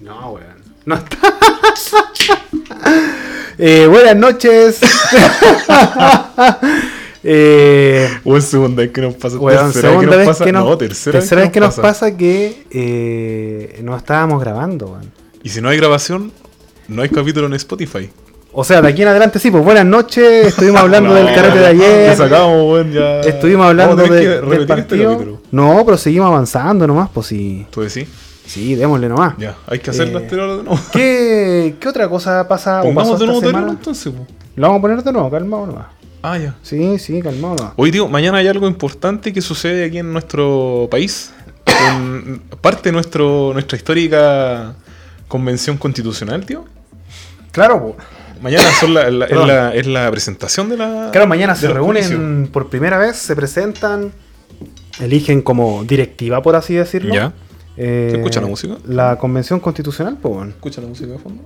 No, weón. No está. Eh, buenas noches. eh, Weón, segunda vez que nos pasa. weón, tercera segunda vez pasa. que nos, No, tercera, vez que nos pasa que eh, no estábamos grabando, weón. Y si no hay grabación, no hay capítulo en Spotify. O sea, de aquí en adelante sí, pues buenas noches. Estuvimos hablando del carrete de Ya ayer. sacamos, weón, ya. Estuvimos hablando de- que del este partido. no, pero seguimos avanzando nomás, pues sí. ¿Tú decís? Sí, démosle nomás. Ya, hay que hacer Eh, la esterola de nuevo. ¿Qué, ¿Qué otra cosa pasa Pongamos de nuevo entonces, po. Lo vamos a poner de nuevo, calmado nomás. Ah, ya. Sí, sí, calmado nomás. Hoy, tío, mañana hay algo importante que sucede aquí en nuestro país. Con parte de nuestro, nuestra histórica convención constitucional, tío. Claro, po. Mañana son la- la- es, la, es la presentación de la. Claro, mañana se reúnen por primera vez, se presentan, eligen como directiva, por así decirlo. Ya. Eh, ¿Se escucha la música? La convención constitucional, pues bueno. ¿Escucha la música de fondo?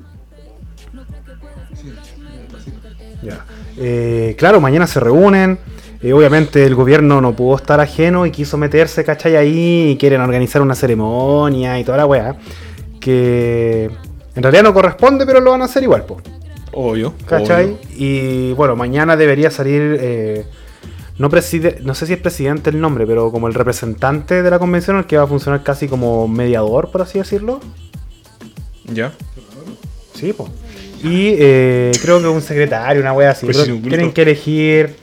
Ya. Eh, claro, mañana se reúnen. eh, obviamente el gobierno no pudo estar ajeno y quiso meterse, ¿cachai? Ahí y quieren organizar una ceremonia y toda la weá. Que en realidad no corresponde, pero lo van a hacer igual, pues. Obvio. ¿Cachai? obvio. Y bueno, mañana debería salir. No, preside, no sé si es presidente el nombre, pero como el representante de la convención, el que va a funcionar casi como mediador, por así decirlo. Ya. Sí, pues. Y eh, creo que un secretario, una wea así. Pues pero un tienen que elegir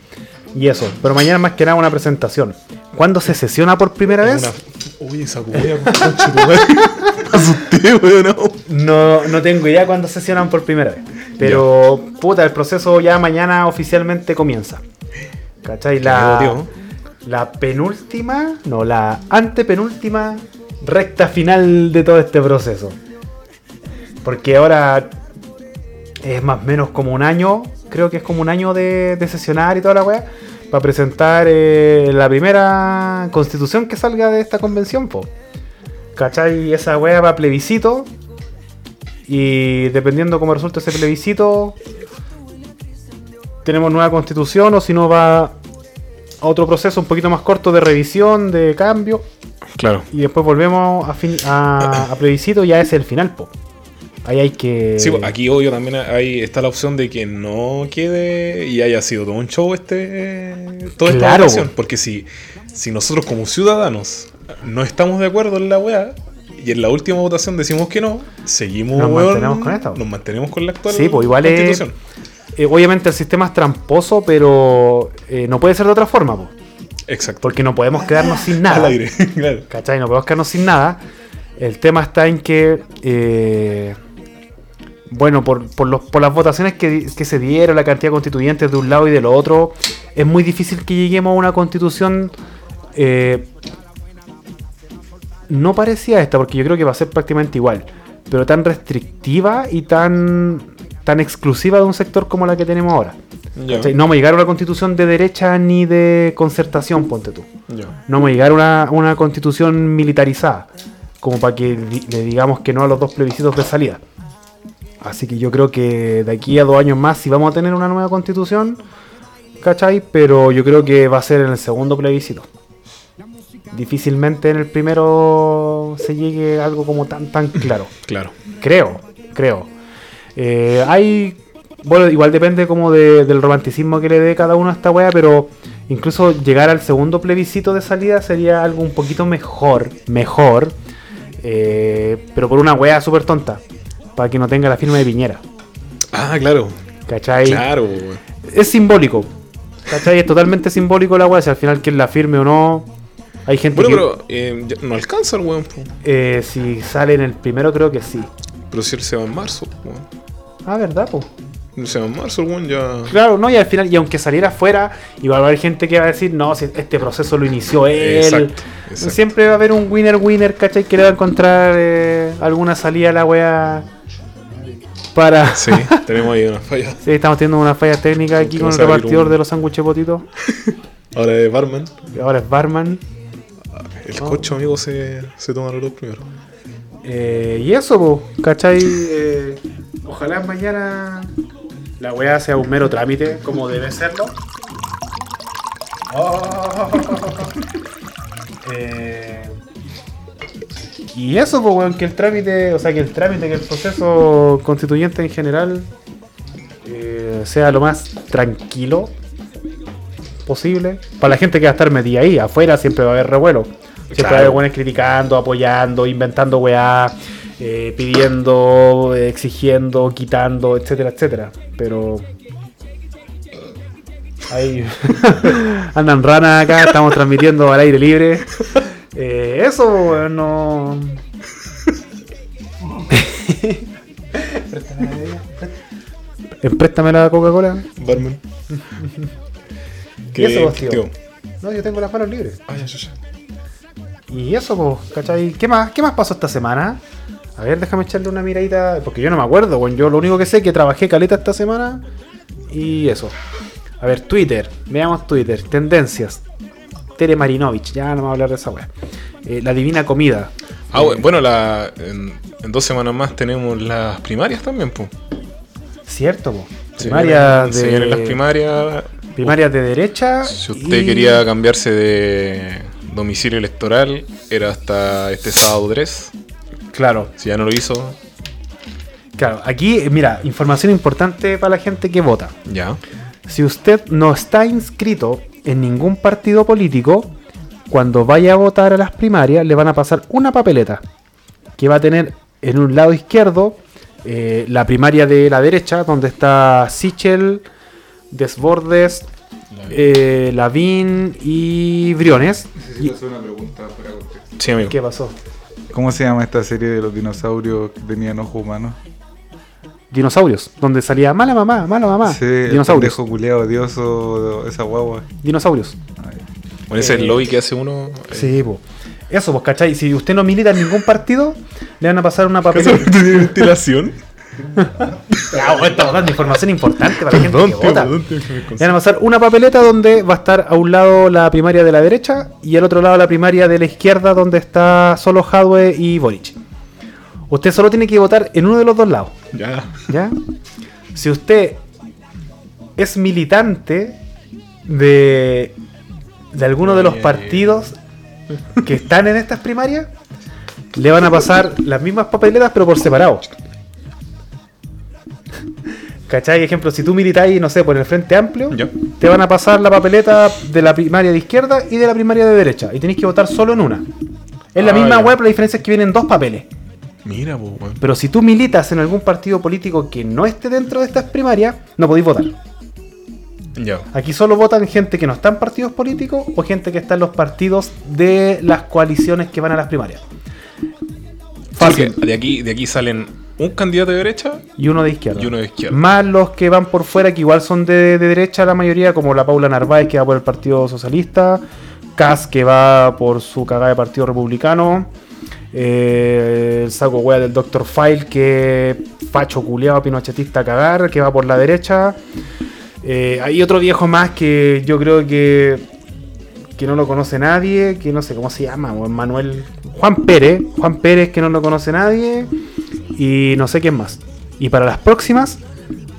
y eso. Pero mañana más que nada una presentación. ¿Cuándo se sesiona por primera vez? Una... Uy, esa. Me asusté, weón. no. No, no tengo idea cuándo sesionan por primera vez. Pero, puta, el proceso ya mañana oficialmente comienza. ¿Cachai? La, la penúltima, no, la antepenúltima recta final de todo este proceso. Porque ahora es más o menos como un año, creo que es como un año de, de sesionar y toda la weá, para presentar eh, la primera constitución que salga de esta convención, po. ¿Cachai? Esa weá va a plebiscito. Y dependiendo cómo resulte ese plebiscito, tenemos nueva constitución o si no va a otro proceso un poquito más corto de revisión, de cambio. Claro. Y después volvemos a, fin- a, a plebiscito, ya es el final, po. Ahí hay que. Sí, aquí obvio también hay, está la opción de que no quede y haya sido todo un show este toda esta Claro, votación. po. Porque si, si nosotros como ciudadanos no estamos de acuerdo en la weá y en la última votación decimos que no, seguimos Nos weón, mantenemos con esta. Nos mantenemos con la actual Sí, pues igual es-. Eh, obviamente el sistema es tramposo, pero eh, no puede ser de otra forma, po. Exacto. Porque no podemos quedarnos sin Al nada. aire, claro. ¿Cachai? No podemos quedarnos sin nada. El tema está en que. eh, bueno, por, por, los, por las votaciones que, que se dieron, la cantidad de constituyentes de un lado y del otro, es muy difícil que lleguemos a una constitución. no parecía esta, porque yo creo que va a ser prácticamente igual, pero tan restrictiva y tan, tan exclusiva de un sector como la que tenemos ahora. ¿Cachai? No vamos a llegar a una constitución de derecha ni de concertación, ponte tú ya. no vamos a llegar a una, una constitución militarizada, como para que le digamos que no a los dos plebiscitos de salida. Así que yo creo que de aquí a dos años más sí vamos a tener una nueva constitución, ¿cachai? Pero yo creo que va a ser en el segundo plebiscito. Difícilmente en el primero se llegue a algo como tan tan claro. Claro. Creo, creo. Eh, hay. Bueno, igual depende como de- del romanticismo que le dé cada uno a esta wea, pero incluso llegar al segundo plebiscito de salida sería algo un poquito mejor. Mejor. eh, pero por una wea súper tonta. Para que no tenga la firma de Piñera. Ah, claro. ¿Cachai? Claro, weón. Es simbólico. ¿Cachai? Es totalmente simbólico la wea. Si al final quien la firme o no. Hay gente Bueno, que. pero eh, no alcanza el weón, eh, si sale en el primero, creo que sí. Pero si él se va en marzo, weón. Ah, ¿verdad, pues? Se marzo, el weón ya. Claro, no, y al final, y aunque saliera afuera, igual va a haber gente que va a decir, no, si este proceso lo inició él. Exacto, exacto. Siempre va a haber un winner winner, ¿cachai? Que le va a encontrar eh, alguna salida a la wea para... Sí, tenemos ahí una falla. Sí, estamos teniendo una falla técnica aquí con el repartidor un- de los sándwiches potitos. Ahora de barman. Ahora es barman. El cocho, amigo, se, se toma los dos primero. Eh, y eso, po, ¿cachai? Eh, ojalá mañana la weá sea un mero trámite, como debe serlo. Oh. Eh, y eso, pues, weón, que el trámite, o sea, que el trámite, que el proceso constituyente en general sea lo más tranquilo posible. Para la gente que va a estar metida ahí, afuera siempre va a haber revuelo. Siempre Claro. buenos criticando, apoyando, inventando weá, eh, pidiendo, exigiendo, quitando, etcétera, etcétera. Pero. Ahí andan ranas acá, estamos transmitiendo al aire libre. Eh, eso, no. Eh, Préstame la Coca-Cola. Barman. ¿Qué eso, tío? tío? No, yo tengo las manos libres. Ah, ya, ya, ya. Y eso, pues, ¿cachai? ¿Qué más, ¿Qué más pasó esta semana? A ver, déjame echarle una miradita. Porque yo no me acuerdo, weón. Yo lo único que sé es que trabajé caleta esta semana. Y eso. A ver, Twitter. Veamos Twitter. Tendencias. Tere Marinovich. Ya no me voy a hablar de esa weá. Eh, la divina comida. Ah, bu- bueno, la, en, en dos semanas más tenemos las primarias también, pues. Cierto. Se Primarias vienen- se de. vienen las primarias. primarias de derecha. Si usted y- quería cambiarse de domicilio electoral, era hasta este sábado 3. Claro, Si ya no lo hizo, claro. Aquí, mira, información importante para la gente que vota. ya. Si usted no está inscrito en ningún partido político, cuando vaya a votar a las primarias le van a pasar una papeleta que va a tener en un lado izquierdo eh, la primaria de la derecha, donde está Sichel, Desbordes, eh, Lavín y Briones. Y- hacer una pregunta para contexto. Sí, amigo. ¿Qué pasó? ¿Cómo se llama esta serie de los dinosaurios que tenían ojo humano? Dinosaurios, donde salía mala mamá, mala mamá. Sí, el Dinosaurios. pendejo culeado odioso, esa guagua. Dinosaurios. Ay, Bueno, ese es el lobby que hace uno. eh, Sí, po. Eso, pues, ¿cachai? Si usted no milita en ningún partido, le van a pasar una papeleta. ¿Tiene ventilación? Ah, bueno, estamos dando información importante para la gente que vota. van a pasar una papeleta donde va a estar a un lado la primaria de la derecha y al otro lado la primaria de la izquierda donde está solo Hadwe y Boric. Usted solo tiene que votar en uno de los dos lados, Ya. ¿ya? Si usted es militante de, de alguno de los partidos que están en estas primarias, le van a pasar las mismas papeletas pero por separado. ¿Cachai? Ejemplo, si tú militáis, no sé, por el Frente Amplio, Ya. te van a pasar la papeleta de la primaria de izquierda y de la primaria de derecha. Y tenéis que votar solo en una. Es la Ah, misma ya. web, la diferencia es que vienen dos papeles. Mira, po, weón. Pero si tú militas en algún partido político que no esté dentro de estas primarias, no podéis votar. Ya. Aquí solo votan gente que no está en partidos políticos o gente que está en los partidos de las coaliciones que van a las primarias. Fácil. De aquí, de aquí salen un candidato de derecha Y uno de izquierda. y uno de izquierda. Más los que van por fuera, que igual son de, de derecha la mayoría, como la Paula Narváez, que va por el Partido Socialista, Cas, que va por su cagada de Partido Republicano, eh, el saco wea del Dr. File, que facho culeado, pinochetista a cagar, que va por la derecha. Eh, hay otro viejo más que yo creo que, que no lo conoce nadie, que no sé cómo se llama, Manuel Juan Pérez, Juan Pérez que no lo conoce nadie y no sé quién más. Y para las próximas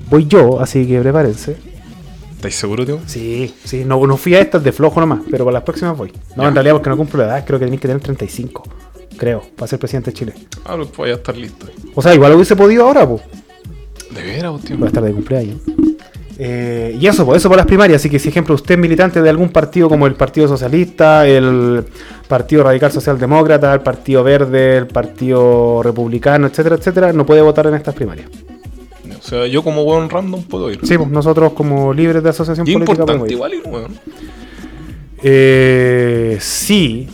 voy yo, así que prepárense. ¿Estáis seguros, tío? Sí, sí, no, no fui a estas de flojo nomás, pero para las próximas voy. No, Ya. en realidad porque no cumplo la edad, creo que tenéis que tener 35, creo, para ser presidente de Chile. Ah, pues voy a estar listo. O sea, igual lo hubiese podido ahora, pues. De veras, tío. Voy a estar de cumpleaños. Eh, y eso, pues eso por las primarias. Así que, si ejemplo, usted es militante de algún partido como el Partido Socialista, el Partido Radical Socialdemócrata, el Partido Verde, el Partido Republicano, etcétera, etcétera, no puede votar en estas primarias. O sea, yo como weón random puedo ir. Sí, pues nosotros como libres de asociación Y política podemos importante ir. igual ir, weón. Eh, sí,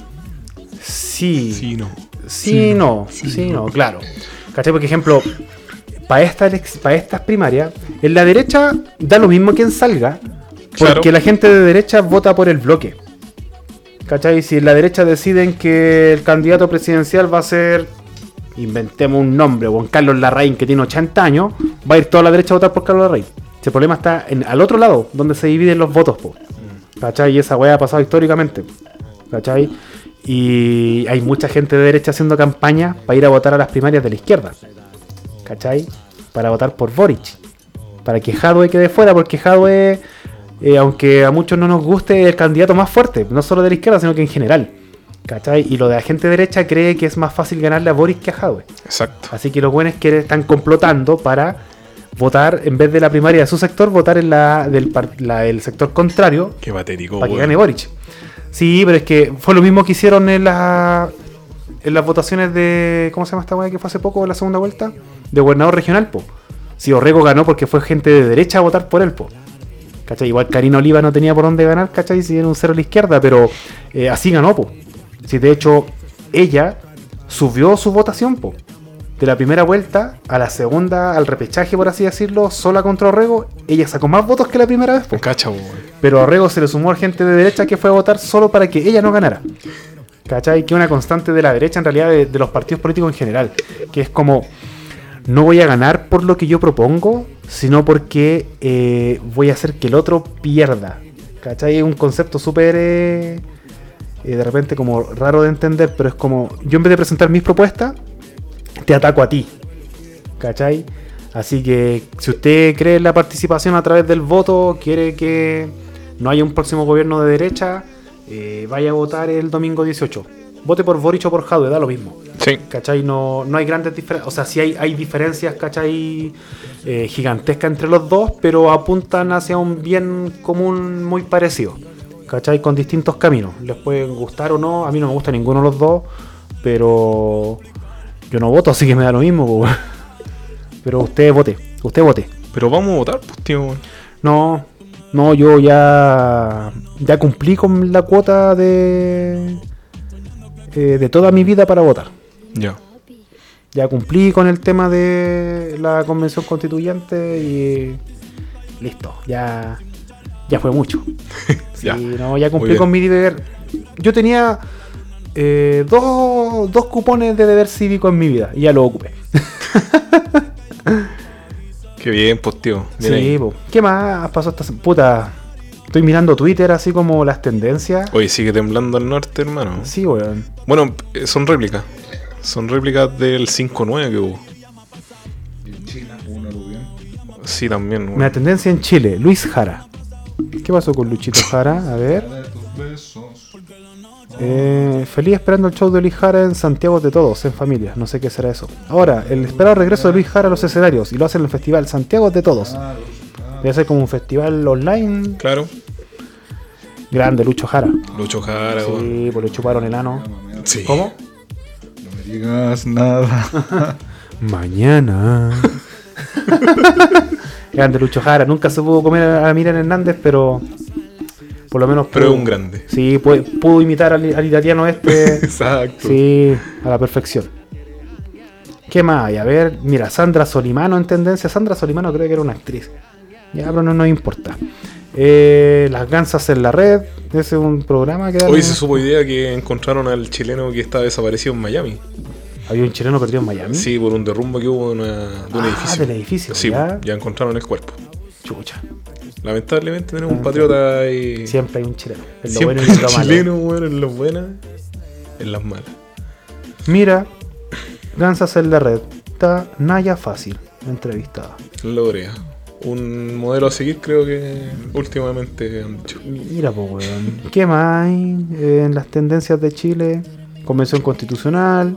sí, Sí, no. Sí, no, sí, no, claro. ¿Cachai? Por ejemplo, para esta, elex- pa' estas primarias, en la derecha da lo mismo quien salga, porque Claro. la gente de derecha vota por el bloque. ¿Cachai? Si en la derecha deciden que el candidato presidencial va a ser, inventemos un nombre, Juan Carlos Larraín, que tiene 80 años, va a ir toda la derecha a votar por Carlos Larraín. El problema está en, al otro lado, donde se dividen los votos, po. ¿cachai? Y esa weá ha pasado históricamente. ¿cachai? Y hay mucha gente de derecha haciendo campaña para ir a votar a las primarias de la izquierda. ¿Cachai? Para votar por Boric. Para que Jadwe quede fuera, porque Jadwe, eh, aunque a muchos no nos guste, es el candidato más fuerte, no solo de la izquierda, sino que en general. ¿Cachai? Y lo de la gente derecha cree que es más fácil ganarle a Boris que a Jadwe. Exacto. Así que los buenos que están complotando para votar, en vez de la primaria de su sector, votar en la del, par- la del sector contrario Qué patético, para que gane Boric. Sí, pero es que fue lo mismo que hicieron en, la, en las votaciones de. ¿Cómo se llama esta weá que fue hace poco, en la segunda vuelta? De gobernador regional, po. Si Orrego ganó porque fue gente de derecha a votar por él, po. ¿Cachai? Igual Karina Oliva no tenía por dónde ganar, ¿cachai? Si era un cero a la izquierda, pero eh, así ganó, po. Si de hecho ella subió su votación, po. De la primera vuelta a la segunda, al repechaje, por así decirlo, sola contra Orrego, ella sacó más votos que la primera vez, po. Cacha, weón. Pero a Orrego se le sumó gente de derecha que fue a votar solo para que ella no ganara. ¿Cachai? Que una constante de la derecha en realidad de, de los partidos políticos en general. Que es como, no voy a ganar por lo que yo propongo, sino porque eh, voy a hacer que el otro pierda. ¿Cachai? Es un concepto súper... eh, eh, de repente como raro de entender, pero es como, yo en vez de presentar mis propuestas, te ataco a ti. ¿Cachai? Así que si usted cree en la participación a través del voto, quiere que no haya un próximo gobierno de derecha, vaya a votar el domingo 18. Vote por Boric o por Jadwe, da lo mismo. Sí. ¿Cachai? No, no hay grandes diferencias. O sea, sí hay, hay diferencias, ¿cachai? Eh, gigantescas entre los dos, pero apuntan hacia un bien común muy parecido. ¿Cachai? Con distintos caminos. Les puede gustar o no. A mí no me gusta ninguno de los dos, pero yo no voto, así que me da lo mismo. Pero usted vote, usted vote. Pero vamos a votar, pues, tío. No, no, yo ya, ya cumplí con la cuota de, eh, de toda mi vida para votar. Ya. Ya cumplí con el tema de la convención constituyente y listo, ya, ya fue mucho. Sí, Ya. no, ya cumplí con mi deber. Yo tenía eh, dos, dos cupones de deber cívico en mi vida y ya lo ocupé. Qué bien, pues, tío. Bien Sí, po. ¿qué más pasó esta? Puta, estoy mirando Twitter así como las tendencias. Oye, sigue temblando al norte, hermano. Sí, weón. Bueno, eh, son réplicas. Son réplicas del 5-9 que hubo. En China hubo un aluvión. Sí, también. weón. Una tendencia en Chile, Luis Jara. ¿Qué pasó con Luchito Jara? A ver. Eh, feliz esperando el show de Luis Jara en Santiago de Todos, en familia. No sé qué será eso. Ahora, el esperado regreso de Luis Jara a los escenarios y lo hace en el festival Santiago de Todos. Debe ser como un festival online. Claro. Grande, Lucho Jara. Lucho Jara. Sí, pues le chuparon el ano. Sí. ¿Cómo? No me digas nada. Mañana. Grande Lucho Jara. Nunca se pudo comer a Miriam Hernández, pero por lo menos Pero es pudo- un grande. Sí, pudo, pudo imitar al, al italiano este. Exacto. sí, a la perfección. ¿Qué más hay? A ver, mira, Sandra Solimano en tendencia. Sandra Solimano creo que era una actriz. Ya, pero no nos importa. Eh, Las gansas en la red. Ese es un programa que... Hoy se supo idea que encontraron al chileno que estaba desaparecido en Miami. Había un chileno perdido en Miami. Sí, por un derrumbe que hubo de, una- de un Ah, edificio. del edificio, Sí, ya. ya. encontraron el cuerpo. Chucha. Lamentablemente tenemos un patriota ahí. Siempre hay un chileno. En lo Siempre bueno y en lo malo. chileno, weón, en las buenas, en las malas. Mira, Gansas en la red. Está Naya Fácil, entrevistada. Lorea. Un modelo a seguir, creo que últimamente han dicho. Mira, pues, weón. ¿Qué más hay en las tendencias de Chile? Convención Constitucional.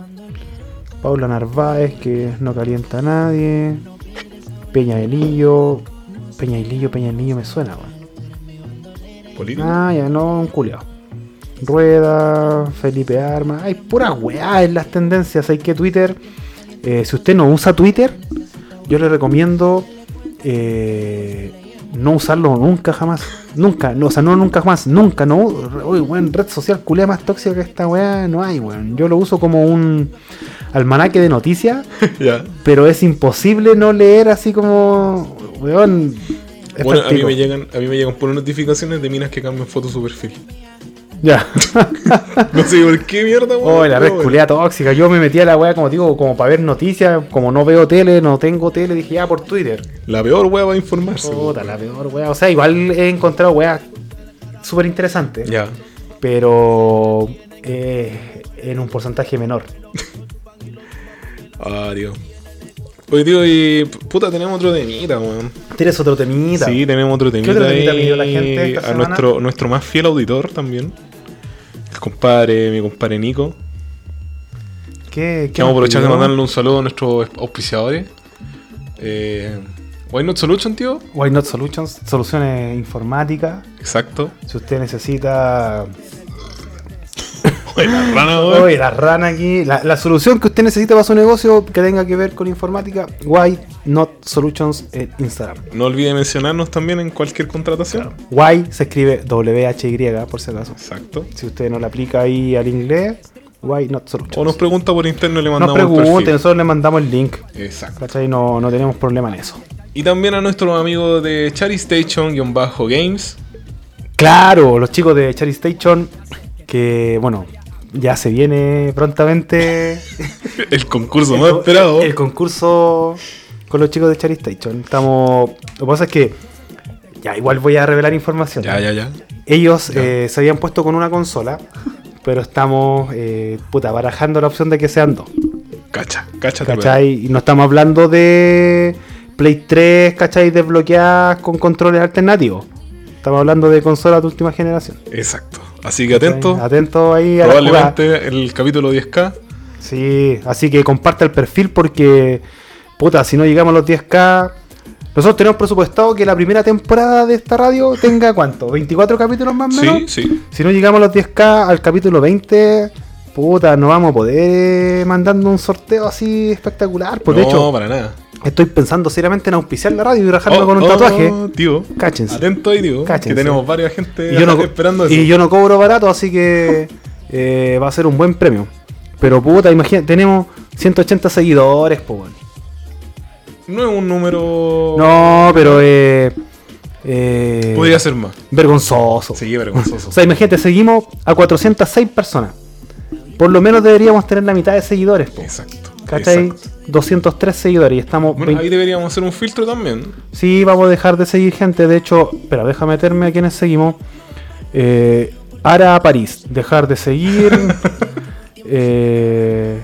Paula Narváez, que no calienta a nadie. Peña de Lillo. Peña de Lillo, Peña de Lillo me suena, weón. ¿Política? Ah, ya no, un culiao. Rueda, Felipe Arma. Hay pura weá en las tendencias. Hay que Twitter. eh, si usted no usa Twitter, yo le recomiendo eh, no usarlo nunca jamás. Nunca, no, o sea, no nunca jamás, nunca, no. Uy, weón, red social culea más tóxica que esta weá, no hay, weón. Yo lo uso como un almanaque de noticias, pero es imposible no leer así como, weón. Bueno, a mí, me llegan, a mí me llegan por notificaciones de minas que cambian foto su perfil. Ya. No sé por qué mierda, weón. Oh, la red culiada tóxica. Yo me metí a la weá, como digo, como para ver noticias. Como no veo tele, no tengo tele, dije ya por Twitter. La peor weá va a informarse. Puta, la peor weá. O sea, igual he encontrado weá súper interesantes. Ya. Pero eh, en un porcentaje menor. Ah, tío. Oye, tío, y puta, tenemos otro temita, weón. ¿Tienes otro temita? Sí, tenemos otro temita. otro temita ahí pidió la gente esta a semana? nuestro, nuestro más fiel auditor también. Compadre, mi compadre Nico. ¿Qué, vamos a aprovechar de mandarle un saludo a nuestros auspiciadores. Eh, Why Not Solution, tío. Why Not Solutions, soluciones informáticas. Exacto. Si usted necesita. Oye, la rana. Oye, la rana aquí. La, la solución que usted necesita para su negocio que tenga que ver con informática, Why Not Solutions en Instagram. No olvide mencionarnos también en cualquier contratación. Why se escribe W-H-Y, por si acaso. Exacto. Si usted no le aplica ahí al inglés, Why Not Solutions. O nos pregunta por interno y le Nos mandamos el pregunte, perfil. nosotros le mandamos el link. Exacto. ¿Cachai? No, no tenemos problema en eso. Y también a nuestros amigos de Chari Station-Games. Claro, los chicos de Cherry Station, que bueno, ya se viene prontamente El concurso más esperado. el concurso con los chicos de Cherry Station. Estamos. Lo que pasa es que. Ya, igual voy a revelar información. Ya, ya, ya. Ellos Ya. eh, se habían puesto con una consola, pero estamos eh, puta, barajando la opción de que sean dos. Cacha, cacha. ¿Cachai? Y no estamos hablando de Play 3, ¿cachai? Desbloqueadas con controles alternativos. Estamos hablando de consolas de última generación. Exacto. Así que atento. Atento ahí a la. Probablemente el capítulo 10K. Sí, así que comparte el perfil porque, puta, si no llegamos a los 10k, nosotros tenemos presupuestado que la primera temporada de esta radio tenga cuánto, 24 capítulos más o menos. Sí, sí. Si no llegamos a los 10k al capítulo 20, puta, no vamos a poder eh, mandando un sorteo así espectacular. Pues no, de hecho, para nada. Estoy pensando seriamente en auspiciar la radio y rajarlo Oh, con un oh, tatuaje. tío. Cáchense. Atento ahí, tío. Cáchense. Que tenemos varias gente Y yo, no, co- esperando eso. y yo no cobro barato, así que eh, va a ser un buen premio. Pero puta, imagínate, tenemos 180 seguidores, pues bueno. No es un número. No, pero eh, eh, Podría ser más. vergonzoso. Sí, vergonzoso. O sea, imagínate, seguimos a 406 personas. Por lo menos deberíamos tener la mitad de seguidores, po. Exacto. ¿Cachai? exacto. 203 seguidores y estamos... Bueno, 20 ahí deberíamos hacer un filtro también. Sí, vamos a dejar de seguir gente. De hecho, espera, deja meterme a quienes seguimos. Eh, Ara París, dejar de seguir. eh,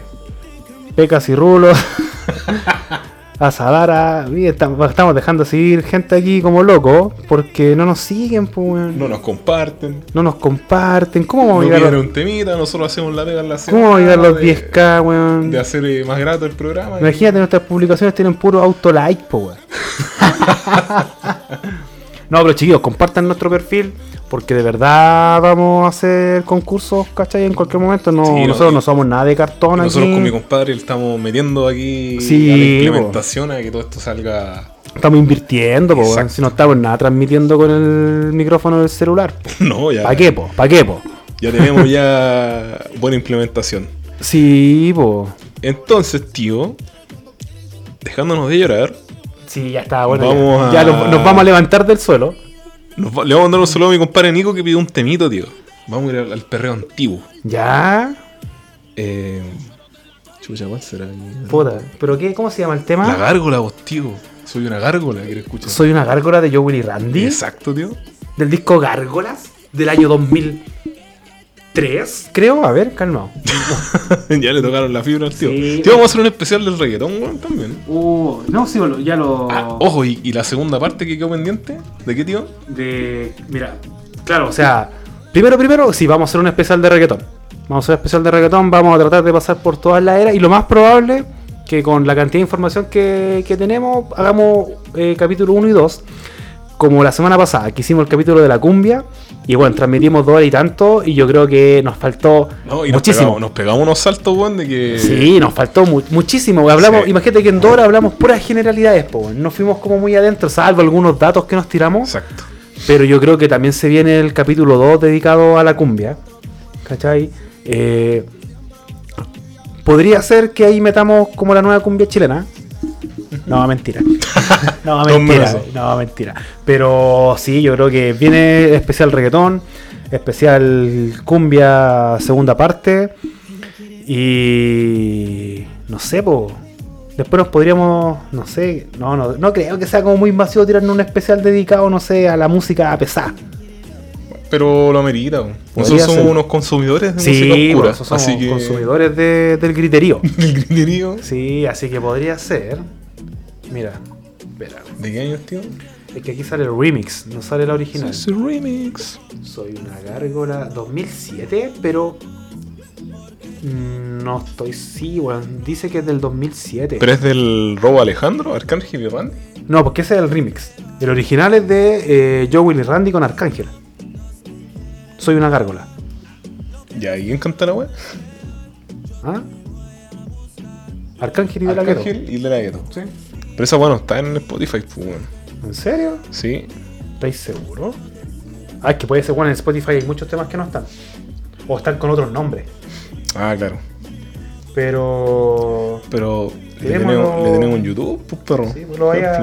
Pecas y Rulos. Asadara. Mira, Estamos, estamos dejando de seguir gente aquí como locos porque no nos siguen, pues, weón. No nos comparten. no nos comparten. ¿Cómo No vamos a llegar, piden a- un temita. Nosotros hacemos la pega en la ¿cómo vamos a llegar a los de- 10k, weón? De hacer eh, más grato el programa. Imagínate, nuestras publicaciones tienen puro auto-like, po, weón. no, pero chiquillos, compartan nuestro perfil porque de verdad vamos a hacer concursos, ¿cachai? En cualquier momento. No, Sí, nosotros no somos nada de cartón Nosotros con mi compadre le estamos metiendo aquí Sí, a la implementación a que todo esto salga. Estamos invirtiendo, po. Si no estamos nada transmitiendo con el micrófono del celular. No, ya. ¿Para qué, po? ¿Para qué, po? Ya tenemos ya buena implementación. Sí, po. Entonces, tío, dejándonos de llorar, Sí, ya está, bueno. Vamos ya a- ya nos, nos vamos a levantar del suelo. nos va- le vamos a mandar un saludo a mi compadre Nico que pidió un temito, tío. Vamos a ir al, al perreo antiguo. Ya. Eh, chucha, ¿cuál será? Puta. ¿Pero qué? ¿Cómo se llama el tema? La gárgola, vos, tío. Soy una gárgola, ¿quieres escuchar? Soy una gárgola de Joe Willy Randy. Exacto, tío. Del disco Gárgolas. Del año 2003, creo. A ver, calmado. ya le tocaron la fibra al tío. Sí. Tío, vamos a hacer un especial del reggaetón, weón, también. Uh, no, sí, ya lo. Ah, ojo, y, y la segunda parte que quedó pendiente, ¿de qué, tío? De. Mira, claro, o sea. Primero, primero, sí, vamos a hacer un especial de reggaetón. Vamos a hacer un especial de reggaetón, vamos a tratar de pasar por todas las eras. Y lo más probable que con la cantidad de información que, que tenemos, hagamos eh, capítulo 1 y 2. Como la semana pasada, que hicimos el capítulo de la cumbia. Y bueno, transmitimos dos horas y tanto. Y yo creo que nos faltó No, y nos muchísimo. pegamos, nos pegamos unos saltos, weón, de que. Sí, nos faltó mu- muchísimo. Hablamos, Sí. imagínate que en dos horas hablamos puras generalidades, po, weón. no fuimos como muy adentro, salvo algunos datos que nos tiramos. Exacto. Pero yo creo que también se viene el capítulo 2 dedicado a la cumbia. ¿Cachai? Eh, podría ser que ahí metamos como la nueva cumbia chilena. No, mentira. No, mentira. No, mentira. Pero sí, yo creo que viene especial reggaetón, especial cumbia segunda parte. Y no sé, po. Después nos podríamos, no sé, no, no, no creo que sea como muy invasivo tirarnos un especial dedicado, no sé, a la música pesada. Pero lo amerita, Nosotros somos ser. unos consumidores de Sí, música oscura. somos así que. consumidores de- del griterío. El griterío. Sí, así que podría ser. Mira, espera. ¿De qué años, tío? Es que aquí sale el remix, no sale la original. Ese remix. Soy una gárgola 2007, pero. mm, No estoy sí, weón. Dice que es del 2007. Pero es del Robo Alejandro, Arcángel y Randy. No, porque ese es el remix. El original es de eh, Joe Willy Randy con Arcángel. Soy una gárgola. Ya, ¿y quién canta la wea? ¿Ah? Arcángel y de la. Arcángel y de la Gueto. Sí. Pero esa bueno está en Spotify, pues weón. ¿En serio? Sí. ¿Estáis seguros? Ah, es que puede ser bueno en Spotify hay muchos temas que no están. O están con otros nombres. Ah, claro. Pero. Pero le Tenemos le tenemos en YouTube, pues perro. Sí, pues lo vaya-.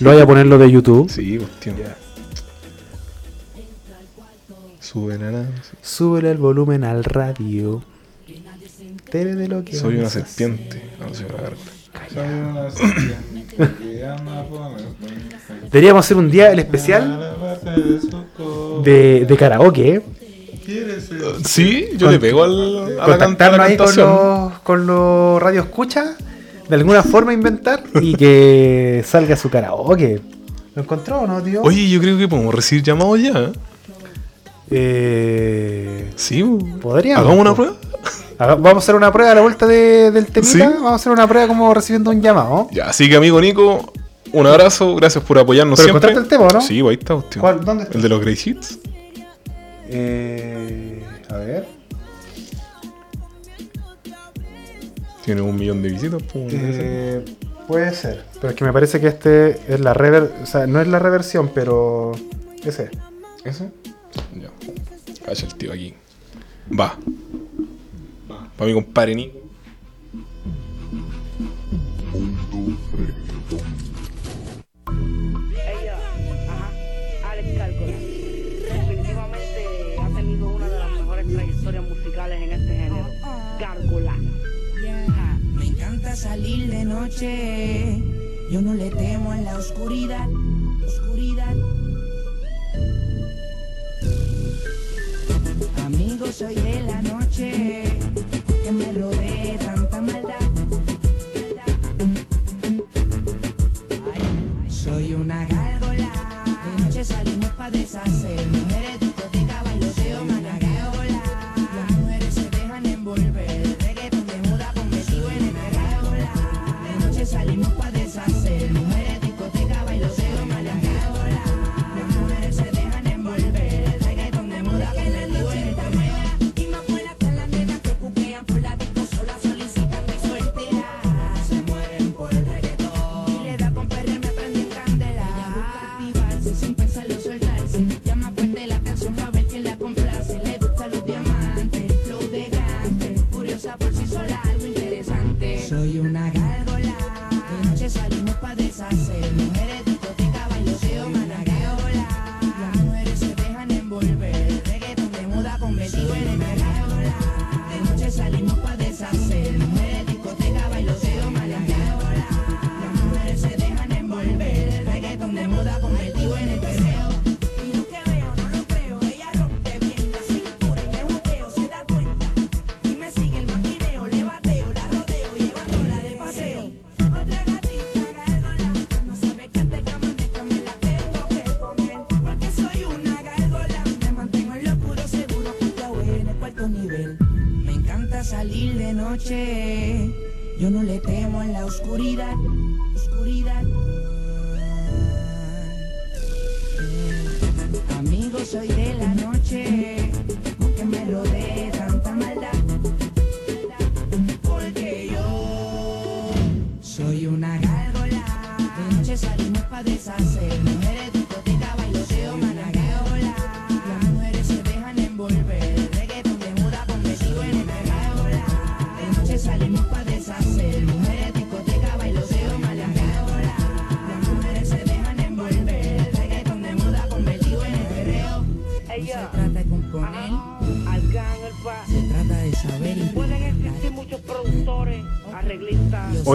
Lo voy a ponerlo de YouTube. Sí, pues tío. La sí. Súbele el volumen al radio. Tere de lo que Soy una vamos a hacer. serpiente. No, soy una gárgola. Soy una serpiente Deberíamos hacer un día el especial de, de karaoke. ¿Quieres ser? Sí, yo Con- le pego al, a la, ahí con los, con los radio escucha. De alguna forma inventar y que salga su karaoke. ¿Lo encontró o no, tío? Oye, yo creo que podemos recibir llamados ya. ¿eh? Eh, Sí, po. Podríamos, ¿Hagamos una prueba? Vamos a hacer una prueba a la vuelta de- del temita. Sí. Vamos a hacer una prueba como recibiendo un llamado. Ya, así que amigo Nico, un abrazo, gracias por apoyarnos Pero siempre. el tema, ¿o no? Sí, pues ahí está, hostia. ¿Cuál? ¿Dónde está? El de los Great Hits. Eh, a ver. Tiene un millón de visitas. pues. Eh, puede ser. Pero es que me parece que este es la rever... O sea, no es la reversión, pero... Ese. ¿Ese? Ya. Cacha el tío aquí. Va. Mi compadre Nico. Ajá, Alex Cárcola. Definitivamente ha tenido una de las mejores trayectorias musicales en este género. Gárgola. Ya, Me encanta salir de noche. Yo no le temo en la oscuridad. Oscuridad. Amigo, soy de la noche. Que me rodee tanta maldad. Ay, soy una gárgola. De noche salimos pa' deshacer.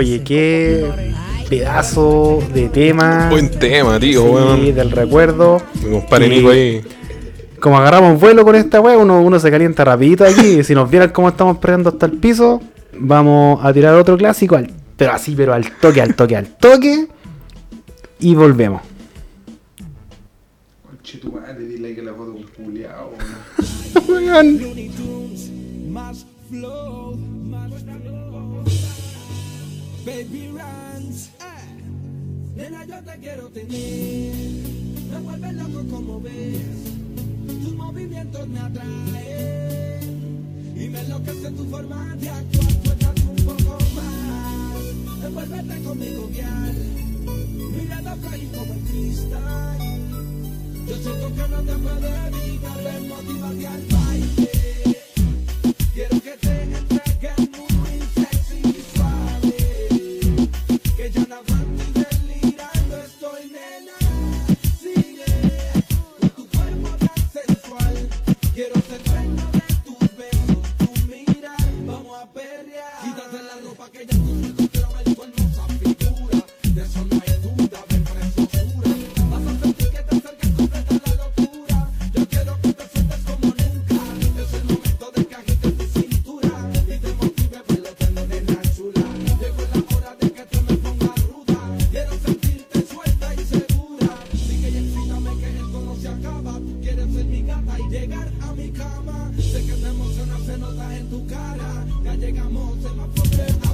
Oye, qué pedazo de tema. Buen tema, tío, sí, del recuerdo. Me compadre Nico ahí. Como agarramos vuelo con esta weá, uno, uno se calienta rapidito aquí. si nos vieran cómo estamos pegando hasta el piso, vamos a tirar otro clásico, pero así, pero al toque, al toque, al toque. Y volvemos. Que la foto un culiao. Weón. Baby Rance, eh. nena yo te quiero tener, me vuelves loco como ves, tus movimientos me atraen. Y me enloquece tu forma de actuar, cuéntate un poco más, envuélvete conmigo guiar, mirada frágil como el cristal, yo siento que no te puedo evitar, ven motivarte al baile, quiero que te entregues. acaba. Quieres ser mi gata y llegar a mi cama. Sé que te emociona, se nota en tu cara. Ya llegamos, se va a.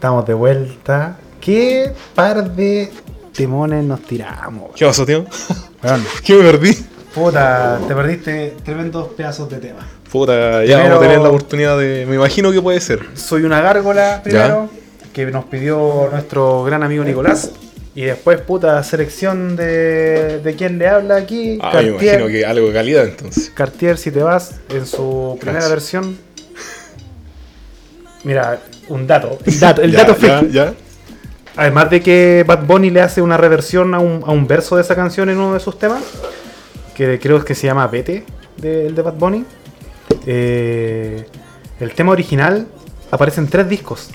Estamos de vuelta. ¿Qué par de timones nos tiramos? ¿Qué pasó, tío? Weón, ¿Qué me perdí? puta, te perdiste tremendos pedazos de tema. Puta, ya Primero- vamos a tener la oportunidad de. Me imagino que puede ser. Soy una gárgola primero, que nos pidió nuestro gran amigo Nicolás. Y después, puta, selección de, de quién le habla aquí. Ah, me imagino que algo de calidad entonces. Cartier, si te vas, en su primera Gracias. versión. Mira, un dato. El dato, el Ya, dato ya, freak. ya. Además de que Bad Bunny le hace una reversión a un, a un verso de esa canción en uno de sus temas, que creo que se llama Vete, de, el de Bad Bunny. eh, el tema original aparece en tres discos.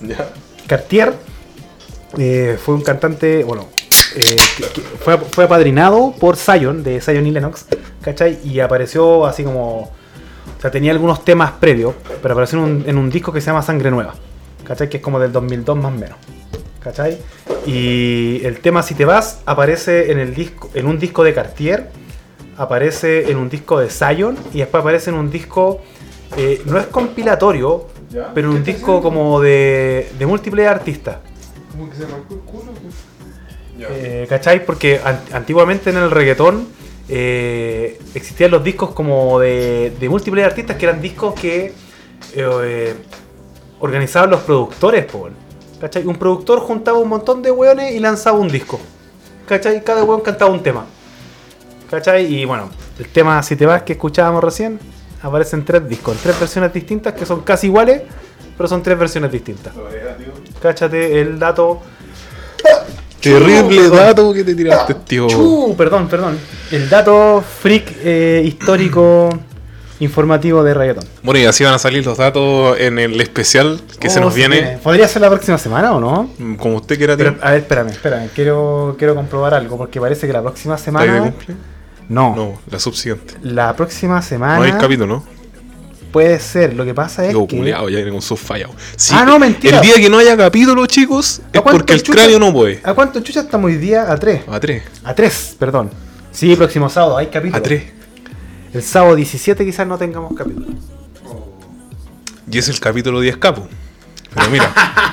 Ya. Cartier eh, fue un cantante, bueno, eh, que- que fue, fue apadrinado por Zion, de Zion y Lennox, ¿cachai? Y apareció así como, o sea, tenía algunos temas previos, pero apareció en un, en un disco que se llama Sangre Nueva, ¿cachai? Que es como del 2002 más o menos, ¿cachai? Y el tema Si te vas aparece en, el disco, en un disco de Cartier, aparece en un disco de Zion y después aparece en un disco, eh, no es compilatorio, pero en un ¿Qué está disco como de, de múltiples artistas. Como que se arrancó el culo. Eh, ¿Cachai? Porque an- antiguamente en el reggaetón eh, existían los discos como de, de múltiples artistas que eran discos que eh, organizaban los productores, po. ¿cachai? Un productor juntaba un montón de weones y lanzaba un disco. ¿cachai? Cada weón cantaba un tema. ¿cachai? Y bueno, el tema Si te vas que escuchábamos recién aparece en tres discos, tres versiones distintas que son casi iguales, pero son tres versiones distintas. Cáchate el dato Terrible dato que te tiraste, tío. Chu, perdón, perdón. El dato freak eh, histórico informativo de reggaeton. Bueno, y así van a salir los datos en el especial que se Oh, nos viene. ¿Podría ser la próxima semana o no? Mm, Como usted quiera, tío. Pero, a ver, espérame, espérame. Quiero, quiero comprobar algo porque parece que la próxima ¿Está ahí de semana. cumple? No, No, la subsiguiente. La próxima semana. No hay capítulo, ¿no? Puede ser. Lo que pasa es Digo, que. culiao, ya con sus fallado. Ah, no, mentira. El día que no haya capítulo, chicos, ¿A es porque el chucha- cráneo no puede. ¿A cuánto chucha estamos hoy día? A 3. A tres. A 3, perdón. Sí, próximo sábado hay capítulo. A tres. El sábado 17 quizás no tengamos capítulo. Y es el capítulo 10 capo. Pero mira,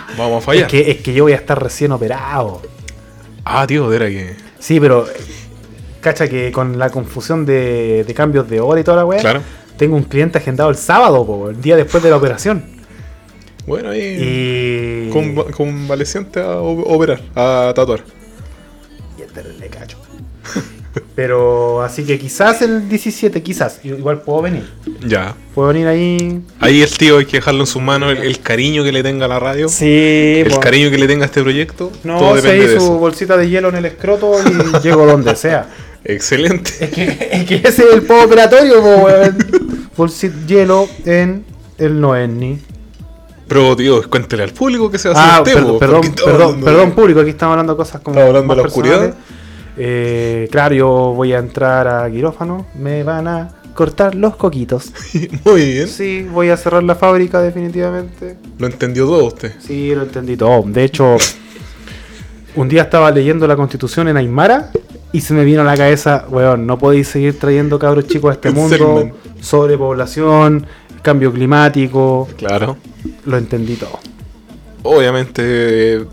vamos a Es fallar. que, es que yo voy a estar recién operado. Ah, tío, era que. Sí, pero cacha que con la confusión de, de cambios de hora y toda la weá, Claro. Tengo un cliente agendado el sábado, po, el día después de la operación. Bueno, ahí. Y. Con, convaleciente a operar, a tatuar. Y este le cacho. Pero así que quizás el 17, quizás. Igual puedo venir. Ya. Puedo venir ahí. Ahí el tío hay que dejarlo en sus manos, el, el cariño que le tenga a la radio, Sí, el cariño que le tenga a este proyecto. No, todo se depende de hizo su eso. bolsita de hielo en el escroto y llego donde sea. Excelente. Es que, es que ese es el post operatorio, po, weón. Bolsita hielo en el Noenni. Pero, tío, cuéntele al público que se hace Ah, usted, perdón, perdón, perdón, perdón, público, aquí estamos hablando de cosas como. Estamos hablando de la oscuridad. Eh, claro, yo voy a entrar a quirófano, me van a cortar los coquitos. Muy bien. Sí, voy a cerrar la fábrica definitivamente. Lo entendió todo usted. Sí, lo entendí todo. De hecho, un día estaba leyendo la constitución en Aymara y se me vino a la cabeza, weón, no podéis seguir trayendo cabros chicos a este mundo, sobrepoblación, cambio climático, Claro. lo entendí todo. Obviamente, eh,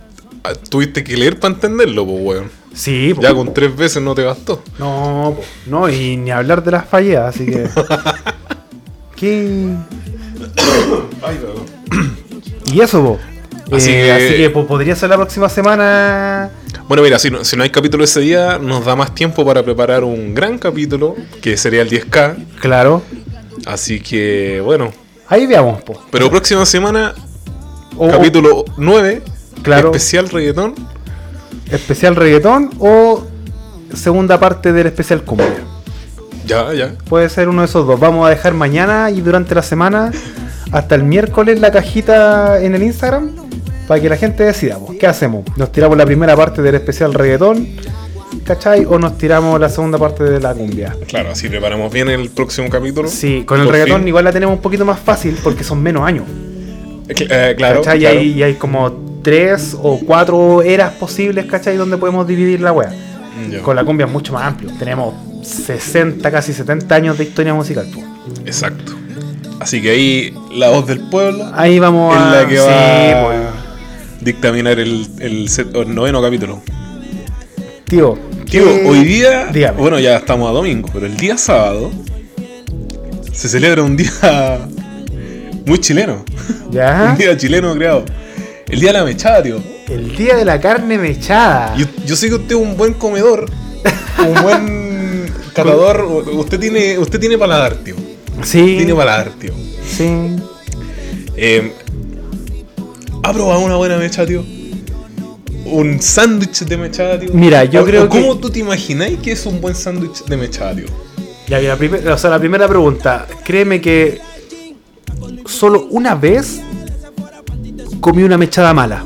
tuviste que leer para entenderlo, pues, weón. Sí, po. Ya con tres veces no te bastó. no, po. no, y ni hablar de las fallas, así que... ¿Qué? Y eso, po. Así Eh, que- así que po, podría ser la próxima semana Bueno, mira, si no, si no hay capítulo ese día, nos da más tiempo para preparar un gran capítulo, que sería el 10K. Claro. Así que, bueno. Ahí veamos, po. Pero próxima semana, O- capítulo 9, Claro. especial reggaetón. especial reggaetón o segunda parte del especial cumbia. Ya, ya. Puede ser uno de esos dos. Vamos a dejar mañana y durante la semana hasta el miércoles la cajita en el Instagram para que la gente decida. po, ¿Qué hacemos? ¿Nos tiramos la primera parte del especial reggaetón? ¿Cachai? ¿O nos tiramos la segunda parte de la cumbia? Claro, así preparamos bien el próximo capítulo. Sí, con el Por reggaetón fin. igual la tenemos un poquito más fácil porque son menos años. Eh, cl- claro, ¿Cachai? Y hay, y hay como tres o cuatro eras posibles, ¿cachai? Donde podemos dividir la wea. Ya. Con la cumbia es mucho más amplio. Tenemos 60, casi 70 años de historia musical. Exacto. Así que ahí la voz del pueblo Ahí vamos a. la que sí, va pues. a dictaminar el, el set- el noveno capítulo. Tío. Tío, ¿qué- hoy día, Dígame. bueno, ya estamos a domingo, pero el día sábado se celebra un día muy chileno. ¿Ya? Un día chileno creado. El día de la mechada, tío. El día de la carne mechada. Yo, yo sé que usted es un buen comedor, un buen catador. Usted tiene, usted tiene paladar, tío. Sí. Tiene paladar, tío. Sí. Eh, ¿Ha probado una buena mecha, tío? Un sándwich de mechada, tío. Mira, yo O- creo o ¿Cómo que- tú te imagináis que es un buen sándwich de mechada, tío? Ya, mira, primer- o sea, la primera pregunta. Créeme que solo una vez comí una mechada mala.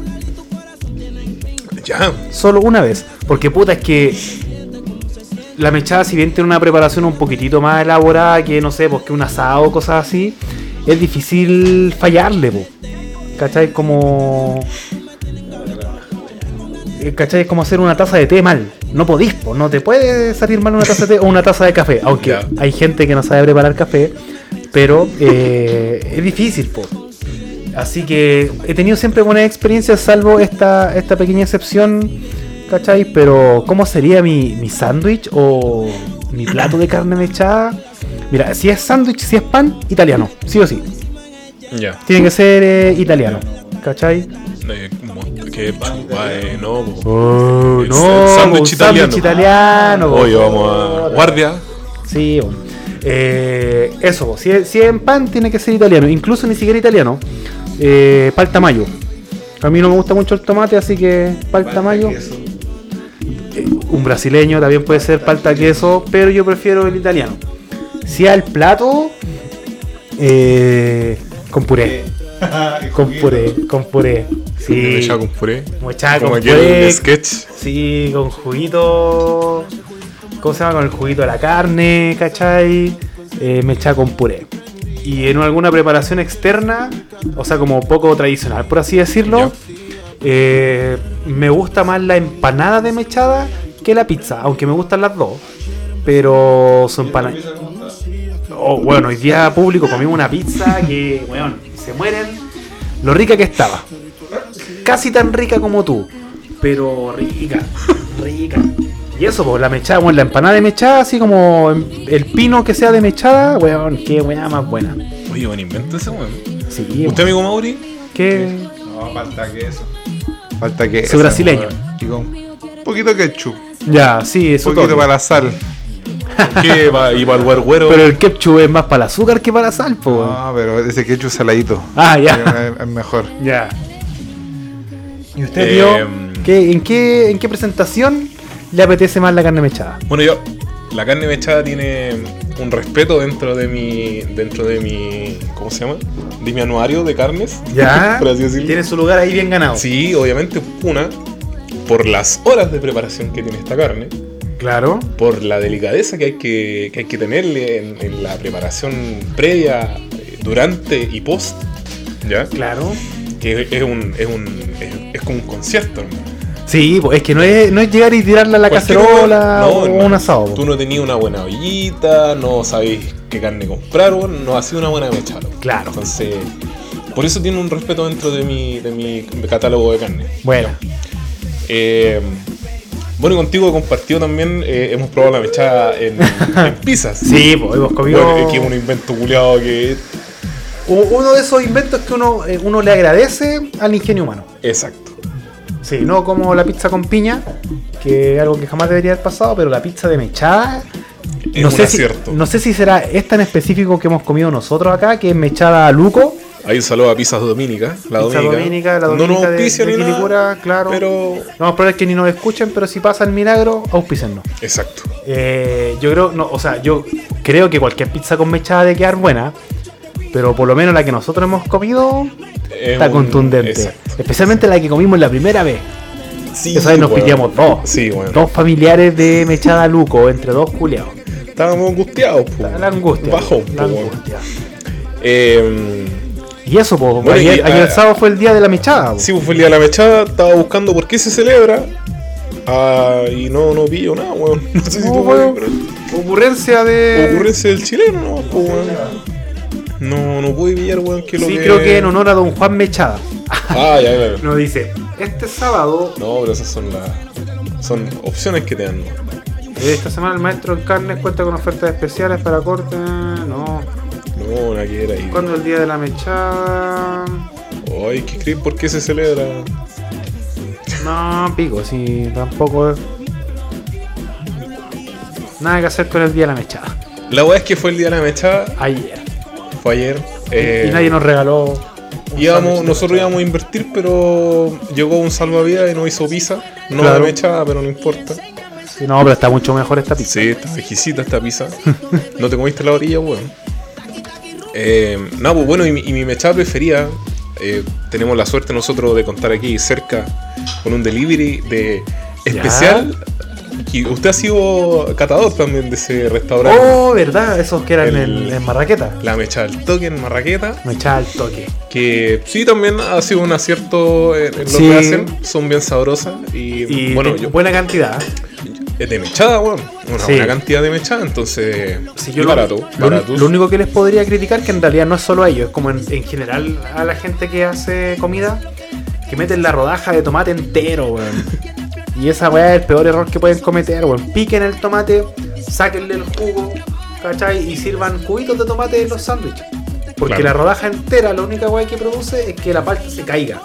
Ya. Solo una vez. Porque puta, es que la mechada, si bien tiene una preparación un poquitito más elaborada que, no sé, pues que un asado o cosas así, es difícil fallarle, po. ¿Cachai? Como. eh, ¿Cachai? Es como hacer una taza de té mal. No podís, po. No te puede salir mal una taza de té o una taza de café. Aunque hay gente que no sabe preparar café. Pero eh, es difícil, po. Así que he tenido siempre buenas experiencias, salvo esta, esta pequeña excepción, ¿cachai? Pero, ¿cómo sería mi, mi sándwich o mi plato de carne mechada? Mira, si es sándwich, si es pan, italiano, sí o sí. Ya. Tiene que ser eh, italiano, ¿cachai? Que chupa, eh, no. Oh, no, sándwich italiano. sándwich italiano. Oye, vamos a. Guardia. Sí. Eh, eso, si es, si es en pan tiene que ser italiano, incluso ni siquiera italiano. Eh, palta mayo. A mí no me gusta mucho el tomate, así que palta mayo. Eh, un brasileño también puede ser palta queso, pero yo prefiero el italiano. Si al plato, eh, con puré. Con puré, con puré. Sí, con puré. Como con puré. sketch. Sí, con juguito. ¿Cómo se llama? Con el juguito de la carne, ¿cachai? Eh, mechada con puré. Y en alguna preparación externa, o sea, como poco tradicional, por así decirlo, eh, me gusta más la empanada de mechada que la pizza, aunque me gustan las dos. Pero su empanada. Oh, bueno, hoy día público comimos una pizza que, weón, se mueren. Lo rica que estaba. Casi tan rica como tú. Pero rica, rica. Y eso, pues la mechada, bueno, la empanada de mechada, así como el pino que sea de mechada, weón, qué weá más buena. Oye, buen invento ese, weón. Sí, ¿Usted, amigo Mauri? que No, falta queso. Falta brasileño. Y con un poquito de ketchup. Ya, sí, Un eso poquito toque. para la sal. ¿Qué? Va- ¿Y para el güero? Pero el ketchup es más para el azúcar que para la sal, po. No, pero ese ketchup saladito. Ah, ya. Es, mejor. Ya. ¿Y usted, Eh, tío? ¿qué- en, qué, ¿En qué presentación le apetece más la carne mechada? Bueno, yo, la carne mechada tiene un respeto dentro de mi, dentro de mi, ¿cómo se llama? De mi anuario de carnes. Ya. por así decirlo. Tiene su lugar ahí bien ganado. Sí, obviamente, una, por las horas de preparación que tiene esta carne, Claro. por la delicadeza que hay que, que, hay que tenerle en, en la preparación previa, eh, durante y post, ¿ya? Claro. Que es un, es un, es, es como un concierto, hermano. Sí, es que no es, no es llegar y tirarla a la Cualquier cacerola o un asado. Tú no tenías una buena ollita, no sabéis qué carne comprar, bueno, no ha sido una buena mechada. Claro. Entonces, por eso tiene un respeto dentro de mi, de mi catálogo de carne. Bueno. Eh, bueno, y contigo he compartido también, eh, hemos probado la mechada en, en pizzas. Sí, pues hemos comido. Bueno, es que es un invento culiado que. Uno de esos inventos que uno, eh, uno le agradece al ingenio humano. Exacto. Sí, no como la pizza con piña, que es algo que jamás debería haber pasado, pero la pizza de mechada. Es no, un sé si, no sé si será esta en específico que hemos comido nosotros acá, que es mechada a luco. Hay un saludo a Pizzas Dominica. La Pizza Dominica. Dominica, la no Dominica nos de- auspicia de ni nada, claro. Pero. No vamos a probar que ni nos escuchen, pero si pasa el milagro, auspícennos. Exacto. Eh, yo creo, no, o sea, yo creo que cualquier pizza con mechada debe quedar buena, pero por lo menos la que nosotros hemos comido Es está un- contundente. Exacto. Especialmente la que comimos la primera vez. Sí, Esa vez nos weón. pillamos dos. Sí, bueno. Dos familiares de mechada luco, entre dos culiados. Estábamos angustiados, po. La angustia. La po, weón. angustia. Eh, Y eso, pues, Bueno, ayer, y, ayer ah, sábado fue el día de la mechada. po. sí, pues fue el día de la mechada. Estaba buscando por qué se celebra. Ah, y no, no pillo nada, weón. No sé si tú weón. Ocurrencia de. Ocurrencia del chileno, ¿no? Pues, weón. No, no pude pillar, weón, que lo Sí, que... creo que en honor a don Juan Mechada. Ah, ya, claro. Nos dice, este sábado, No, pero esas son las... Son opciones que te dan. esta semana el maestro en carnes cuenta con ofertas especiales para corte. No. No, nada que era ahí. ¿Cuándo el día de la mechada? Ay, ¿qué crees? ¿Por qué se celebra? No, pico, sí, tampoco es. Nada que hacer con el día de la mechada. La weá es que fue el día de la mechada, Ayer. Fue ayer. eh, y nadie nos regaló. íbamos, nosotros íbamos a invertir, pero llegó un salvavidas y nos hizo pizza. No Claro. de mechada, pero no importa. Sí, no, pero está mucho mejor esta pizza. Sí, está exquisita esta pizza. no te comiste la orilla, weón. Eh, nada, pues bueno, y mi, y mi mechada preferida. eh, tenemos la suerte nosotros de contar aquí cerca con un delivery de especial. Y usted ha sido catador también de ese restaurante. Oh, verdad, esos que eran El- en, en Marraqueta. La mecha del toque en Marraqueta. Mechada al toque. Que sí, también ha sido un acierto en, en lo Sí. que hacen. Son bien sabrosas. Y, Y bueno, yo, buena cantidad. es de mechada, weón. Una Sí. buena cantidad de mechada. Entonces, Sí, yo lo- barato. lo, baratos. lo único que les podría criticar que en realidad no es solo a ellos, es como en, en general a la gente que hace comida, que meten la rodaja de tomate entero, weón. Y esa weá es el peor error que pueden cometer, weón. Piquen el tomate, sáquenle el jugo, ¿cachai? Y sirvan cubitos de tomate en los sándwiches. Porque Claro. la rodaja entera, la única weá que produce es que la parte se caiga.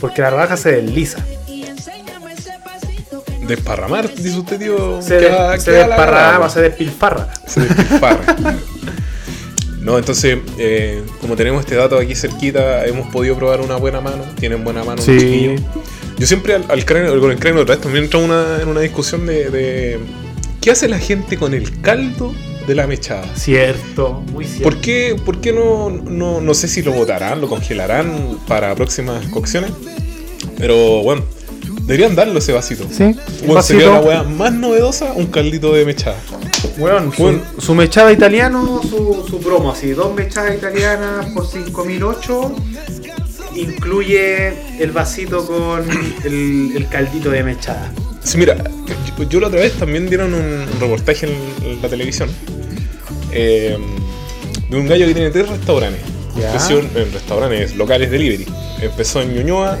Porque la rodaja se desliza. Desparramar, dice usted, tío. Se, queda- se queda desparrama, se despilfarra. se despilfarra. No, entonces, eh, como tenemos este dato aquí cerquita, hemos podido probar una buena mano. Tienen buena mano. Sí. los. Yo siempre al, al cráneo, con el cráneo otra vez también entra una, en una discusión de, de ¿qué hace la gente con el caldo de la mechada? Cierto, muy cierto. ¿Por qué, por qué no, no, no sé si lo botarán, lo congelarán para próximas cocciones? Pero bueno, deberían darlo ese vasito. Sí, Bueno, sería la weá más novedosa, un caldito de mechada. Weón, su, Weón. su mechada italiano, su, su promo, así, dos mechadas italianas por 5008. Incluye el vasito con el, el caldito de mechada. Sí, mira, yo, yo la otra vez también dieron un reportaje en, la televisión eh, de un gallo que tiene tres restaurantes. Empezó en, en restaurantes locales delivery. Empezó en Ñuñoa,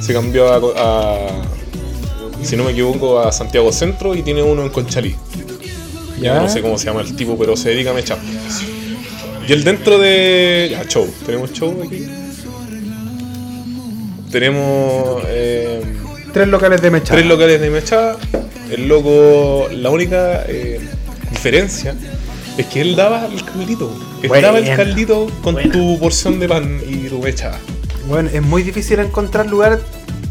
se cambió a, a- si no me equivoco, a Santiago Centro y tiene uno en Conchalí. Ya Ya. no sé cómo se llama el tipo, pero se dedica a mechar. Y el dentro de. Ya, show. Tenemos show aquí. Tenemos. eh, Tres locales de mechada. Tres locales de mechada. El loco, la única eh, diferencia es que él daba el caldito. Él daba el caldito con tu porción de pan y tu mechada. Bueno, es muy difícil encontrar lugar.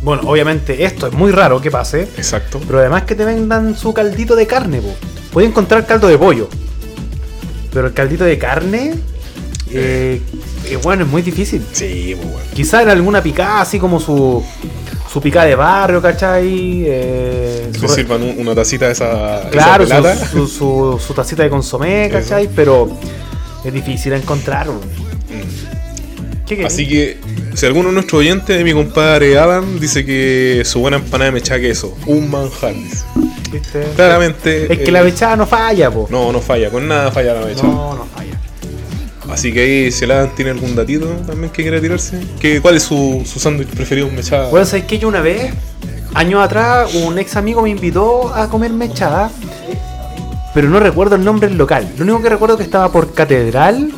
Bueno, obviamente esto es muy raro que pase. Exacto. Pero además que te vendan su caldito de carne, po. Puedes encontrar caldo de pollo. Pero el caldito de carne. Eh, eh, bueno, es muy difícil. Sí, pues bueno. Quizá en alguna picada, así como su, su picada de barrio, ¿cachai? Eh, Que su- sirvan un- una tacita de esa, claro, esa pelata. su, su, su- tacita de consomé, ¿cachai? Pero es difícil encontrar. weón. ¿Qué? Así que, si alguno de nuestros oyentes de mi compadre Adam dice que su buena empanada de mechada queso, un manjar. ¿Viste? Claramente. Es que eh, la mechada no falla, po. No, no falla, con nada falla la mechada. no, no falla. Así que ahí, si Adam tiene algún datito también que quiera tirarse, ¿qué, ¿cuál es su, su sándwich preferido mechada? Bueno, ¿sabes que Yo una vez, años atrás, un ex amigo me invitó a comer mechada, pero no recuerdo el nombre del local. Lo único que recuerdo es que estaba por Catedral,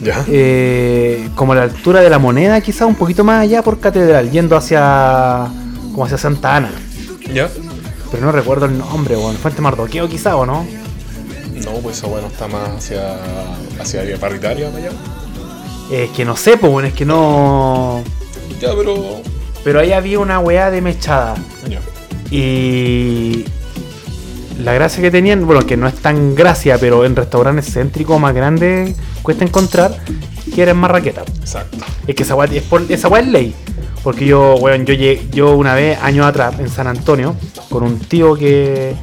¿Ya? eh, como a la altura de la moneda, quizá un poquito más allá por Catedral, yendo hacia como hacia Santa Ana. ¿Ya? Pero no recuerdo el nombre, bueno, Fuente Mardoqueo quizá o no. No, pues esa bueno está más hacia, hacia área paritaria para allá. Es que no sé, pues bueno, es que no. Ya, pero. Pero ahí había una weá de mechada. Ya. Y la gracia que tenían, bueno, que no es tan gracia, pero en restaurantes céntricos más grandes cuesta encontrar, que era en Marraqueta. Exacto. Es que esa weá es, por- esa weá es ley. Porque yo, weón, yo, llegué- yo una vez, años atrás, en San Antonio, con un tío que.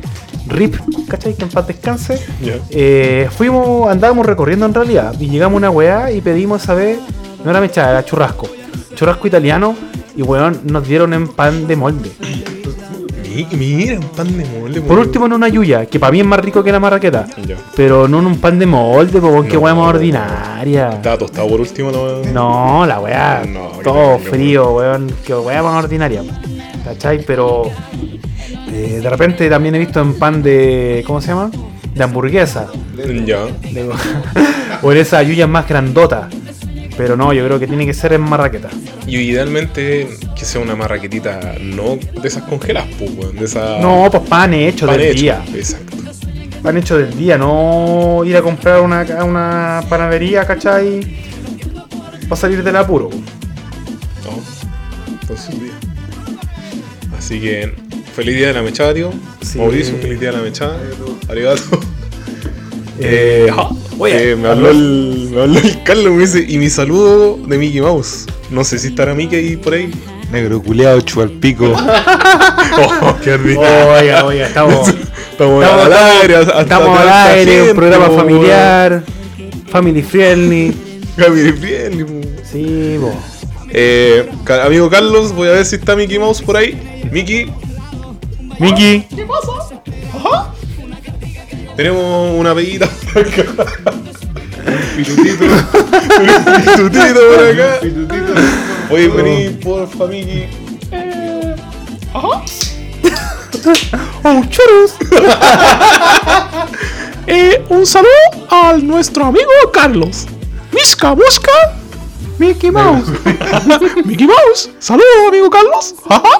Rip, ¿cachai? Que en paz descanse. Eh, fuimos, andábamos recorriendo en realidad. Y llegamos a una weá y pedimos esa vez. No era mechada, era churrasco. Churrasco italiano. Y weón, nos dieron en pan de molde. Mi- Mira, un pan de molde. Por último, en una yuya, que para mí es más rico que la marraqueta. Pero no en un pan de molde, po, que No. weá más ordinaria. Estaba tostado por último, no. No, la weá, No, todo frío, weón, que weá más ordinaria. ¿Cachai? Pero eh, de repente también he visto en pan de. ¿Cómo se llama? De hamburguesa. Ya. De- o en esas yuyas más grandotas. Pero no, yo creo que tiene que ser en marraqueta. Y idealmente que sea una marraquetita, no de esas congeladas, pues. De esas. No, pues pan hecho pan del hecho. día. Exacto. Pan hecho del día, no ir a comprar una, a una panadería, ¿cachai? Para salir del apuro. No. Entonces, día. Así que, feliz día de la mechada, tío. Sí. Mauricio, feliz día de la mechada. Arigato. Eh, Eh, oye, eh, me, habló el, me habló el Carlos me dice, y mi saludo de Mickey Mouse. No sé si estará Mickey por ahí. Negro culeado, chualpico. Oh, qué rico. Oiga, oiga, estamos. Estamos, Estamos, al aire, hasta estamos al aire, gente, un programa familiar, family friendly. Family friendly. Sí, bo. Eh, amigo Carlos, voy a ver si está Mickey Mouse por ahí. Mickey, Miki, tenemos una peguita por acá. Un pitutito. Un pitutito por acá. Oye, vení, porfa, Mickey. oh, churros. Eh, un saludo a nuestro amigo Carlos. Misca, busca. Mickey Mouse. Mickey Mouse. Saludo, amigo Carlos. Ajá.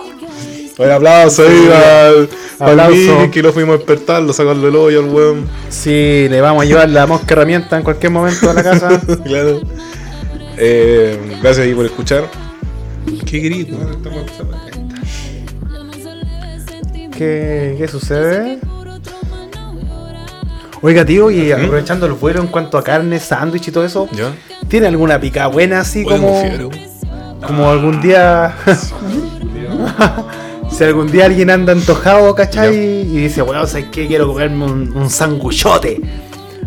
Un aplauso ahí al, al Aplauso. Que lo fuimos a despertar, lo sacamos del hoyo al weón. Sí, le vamos a llevar la mosca herramienta en cualquier momento a la casa. claro. Eh, gracias ahí por escuchar. Qué grito. ¿Qué, qué sucede? Oiga, tío, y aprovechando el vuelo en cuanto a carne, sándwich y todo eso, ¿Ya? ¿tiene alguna pica buena así Oye, como, como algún día... si algún día alguien anda antojado, ¿cachai? Y dice, bueno, ¿sabes qué? Quiero comerme un, un sanguchote.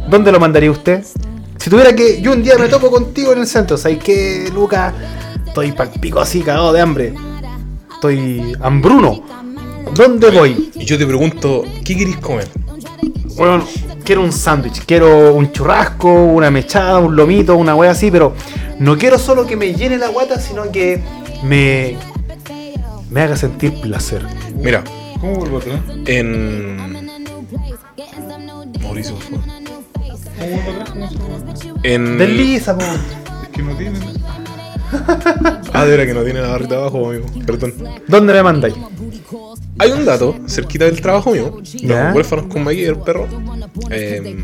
¿Dónde lo mandaría usted? Si tuviera que... Yo un día me topo contigo en el centro, ¿sabes qué, Luca? Estoy pal pico así, cagado de hambre. Estoy hambruno. ¿Dónde voy? Y yo te pregunto, ¿qué querés comer? Bueno, quiero un sándwich, quiero un churrasco, una mechada, un lomito, una wea así, pero no quiero solo que me llene la guata, sino que me, me haga sentir placer. Mira, ¿Cómo vuelvo atrás? en. Mauricio, por favor. ¿Cómo vuelvo atrás? ¿Cómo se? En. Desliza, po. Es que no tienen. Ah, de verdad que no tiene la barrita abajo, amigo. Perdón. ¿Dónde me mandáis? Hay un dato cerquita del trabajo mío, Ya. los huérfanos con Maggie, el perro, eh,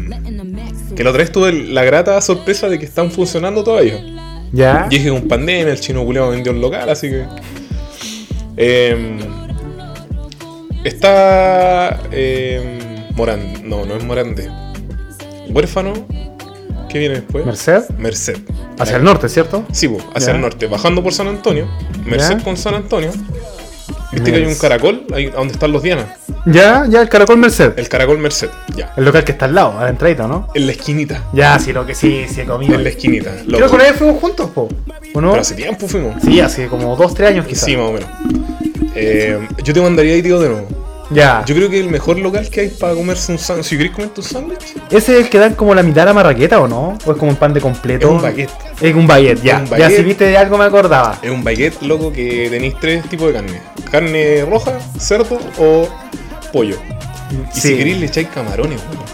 que la otra vez tuve la grata sorpresa de que están funcionando todavía. ¿Ya? Y dije con pandemia, el chino culeado vendió el local, así que. Eh, está. Eh, Morán. No, no es Morande. Huérfano. ¿Qué viene después? ¿Merced? Merced. Hacia el norte, ¿cierto? Sí, hacia el norte. Bajando por San Antonio. Merced con San Antonio. Viste que hay un caracol ahí donde están los Dianas. Ya, ya, el caracol Merced. El caracol Merced. Ya. El local que está al lado, a la entradita, ¿no? En la esquinita. Ya, sí, lo que sí, sí he comido. En la esquinita. Creo loco. que una vez fuimos juntos, po. ¿O no? Pero hace tiempo fuimos. Sí, hace como dos, tres años quizás. Sí, más o menos. Eh, yo te mandaría ahí, tío, de nuevo. Ya. Yo creo que el mejor local que hay para comerse un sándwich. Si querés comerte un sándwich, ¿Ese es el que dan como la mitad de la marraqueta o no? ¿O es como un pan de completo? es un baguette. Es un baguette, ya. Un Ya si viste de algo me acordaba. Es un baguette, loco, que tenéis tres tipos de carne: carne roja, cerdo o pollo. Y si queréis le echáis camarones, weón.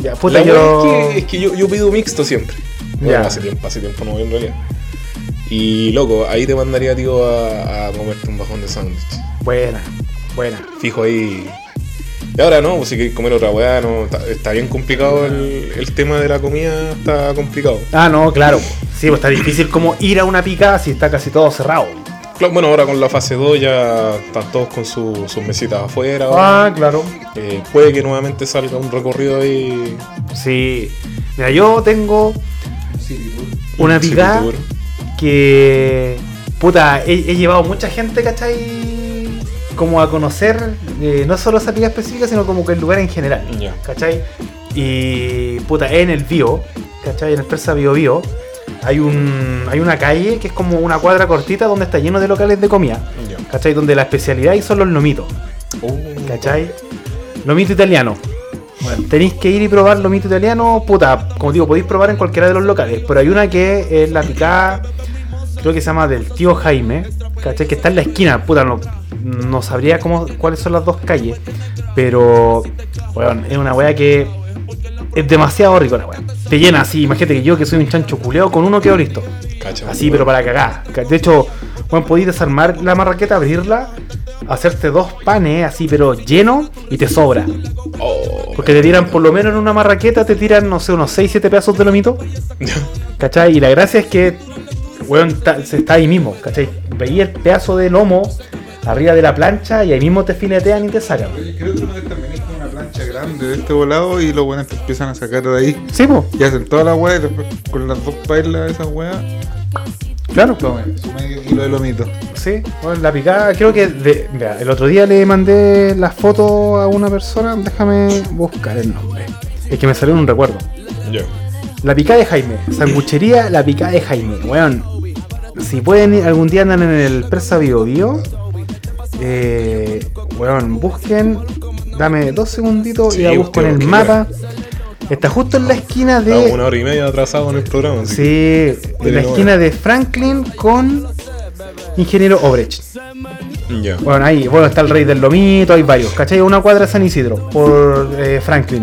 Ya, puta, La yo... weá es que, es que yo, yo pido mixto siempre. Bueno, Ya. hace tiempo, hace tiempo no voy en realidad. Y loco, ahí te mandaría, tío, a, a comerte un bajón de sándwich. Buena, buena. Fijo ahí. Y ahora no, pues si queréis comer otra weá, no, está, está bien complicado el, el tema de la comida, está complicado. Ah, no, claro. Sí, pues está difícil como ir a una pica si está casi todo cerrado. Claro, bueno, ahora con la fase 2 ya están todos con su- sus mesitas afuera. Ah, claro. Eh, puede que nuevamente salga un recorrido ahí. Sí. Mira, yo tengo una tour. que... Puta, he, he llevado mucha gente, ¿cachai? Como a conocer eh, no solo esa pica específica, sino como que el lugar en general. Ya. ¿cachai? Y puta, en el Bío, ¿cachai? En el Persa Bío Bío, hay un hay una calle que es como una cuadra cortita donde está lleno de locales de comida. ¿cachai? Donde la especialidad son los lomitos. ¿Cachai? Lomito italiano. Bueno, tenéis que ir y probar lomito italiano. Puta, como digo, podéis probar en cualquiera de los locales. Pero hay una que es la picada, creo que se llama del tío Jaime. ¿Cachai? Que está en la esquina. Puta, no, no sabría cómo, cuáles son las dos calles. Pero, bueno, es una wea que es demasiado rico la wea. Te llena así. Imagínate que yo que soy un chancho culeo, con uno quedo listo. Cacha, Así, pero para cagar. De hecho, bueno, podéis desarmar la marraqueta, abrirla, hacerte dos panes así, pero lleno y te sobra. Oh, Porque te tiran, por lo menos en una marraqueta, te tiran, no sé, unos 6-7 pedazos de lomito. ¿Cachai? Y la gracia es que, weón, ta- se está ahí mismo, ¿cachai? Veí el pedazo de lomo arriba de la plancha y ahí mismo te filetean y te sacan. Creo que grande de este volado y los buenos te empiezan a sacar de ahí. Sí, po, Y hacen toda la weá y después con las dos pailas de esa weá, claro. tomen medio kilo de lomito. Sí, bueno, la picada, creo que de- mira, el otro día le mandé la foto a una persona, déjame buscar el nombre. Es que me salió en un recuerdo. Ya. La picada de Jaime, sanguchería La picada de Jaime, weón. Si pueden ir, algún día andan en el Presa Bio Bio, eh, weón, busquen, dame dos segunditos Sí, y la busco en el mapa. Está justo en la esquina Estamos de. una hora y media atrasado en el programa. así que- Sí, en la esquina de Franklin con Ingeniero Obrecht. Ya. Bueno, ahí, bueno, está el Rey del Lomito, hay varios, ¿cachai? Una cuadra de San Isidro, por eh, Franklin.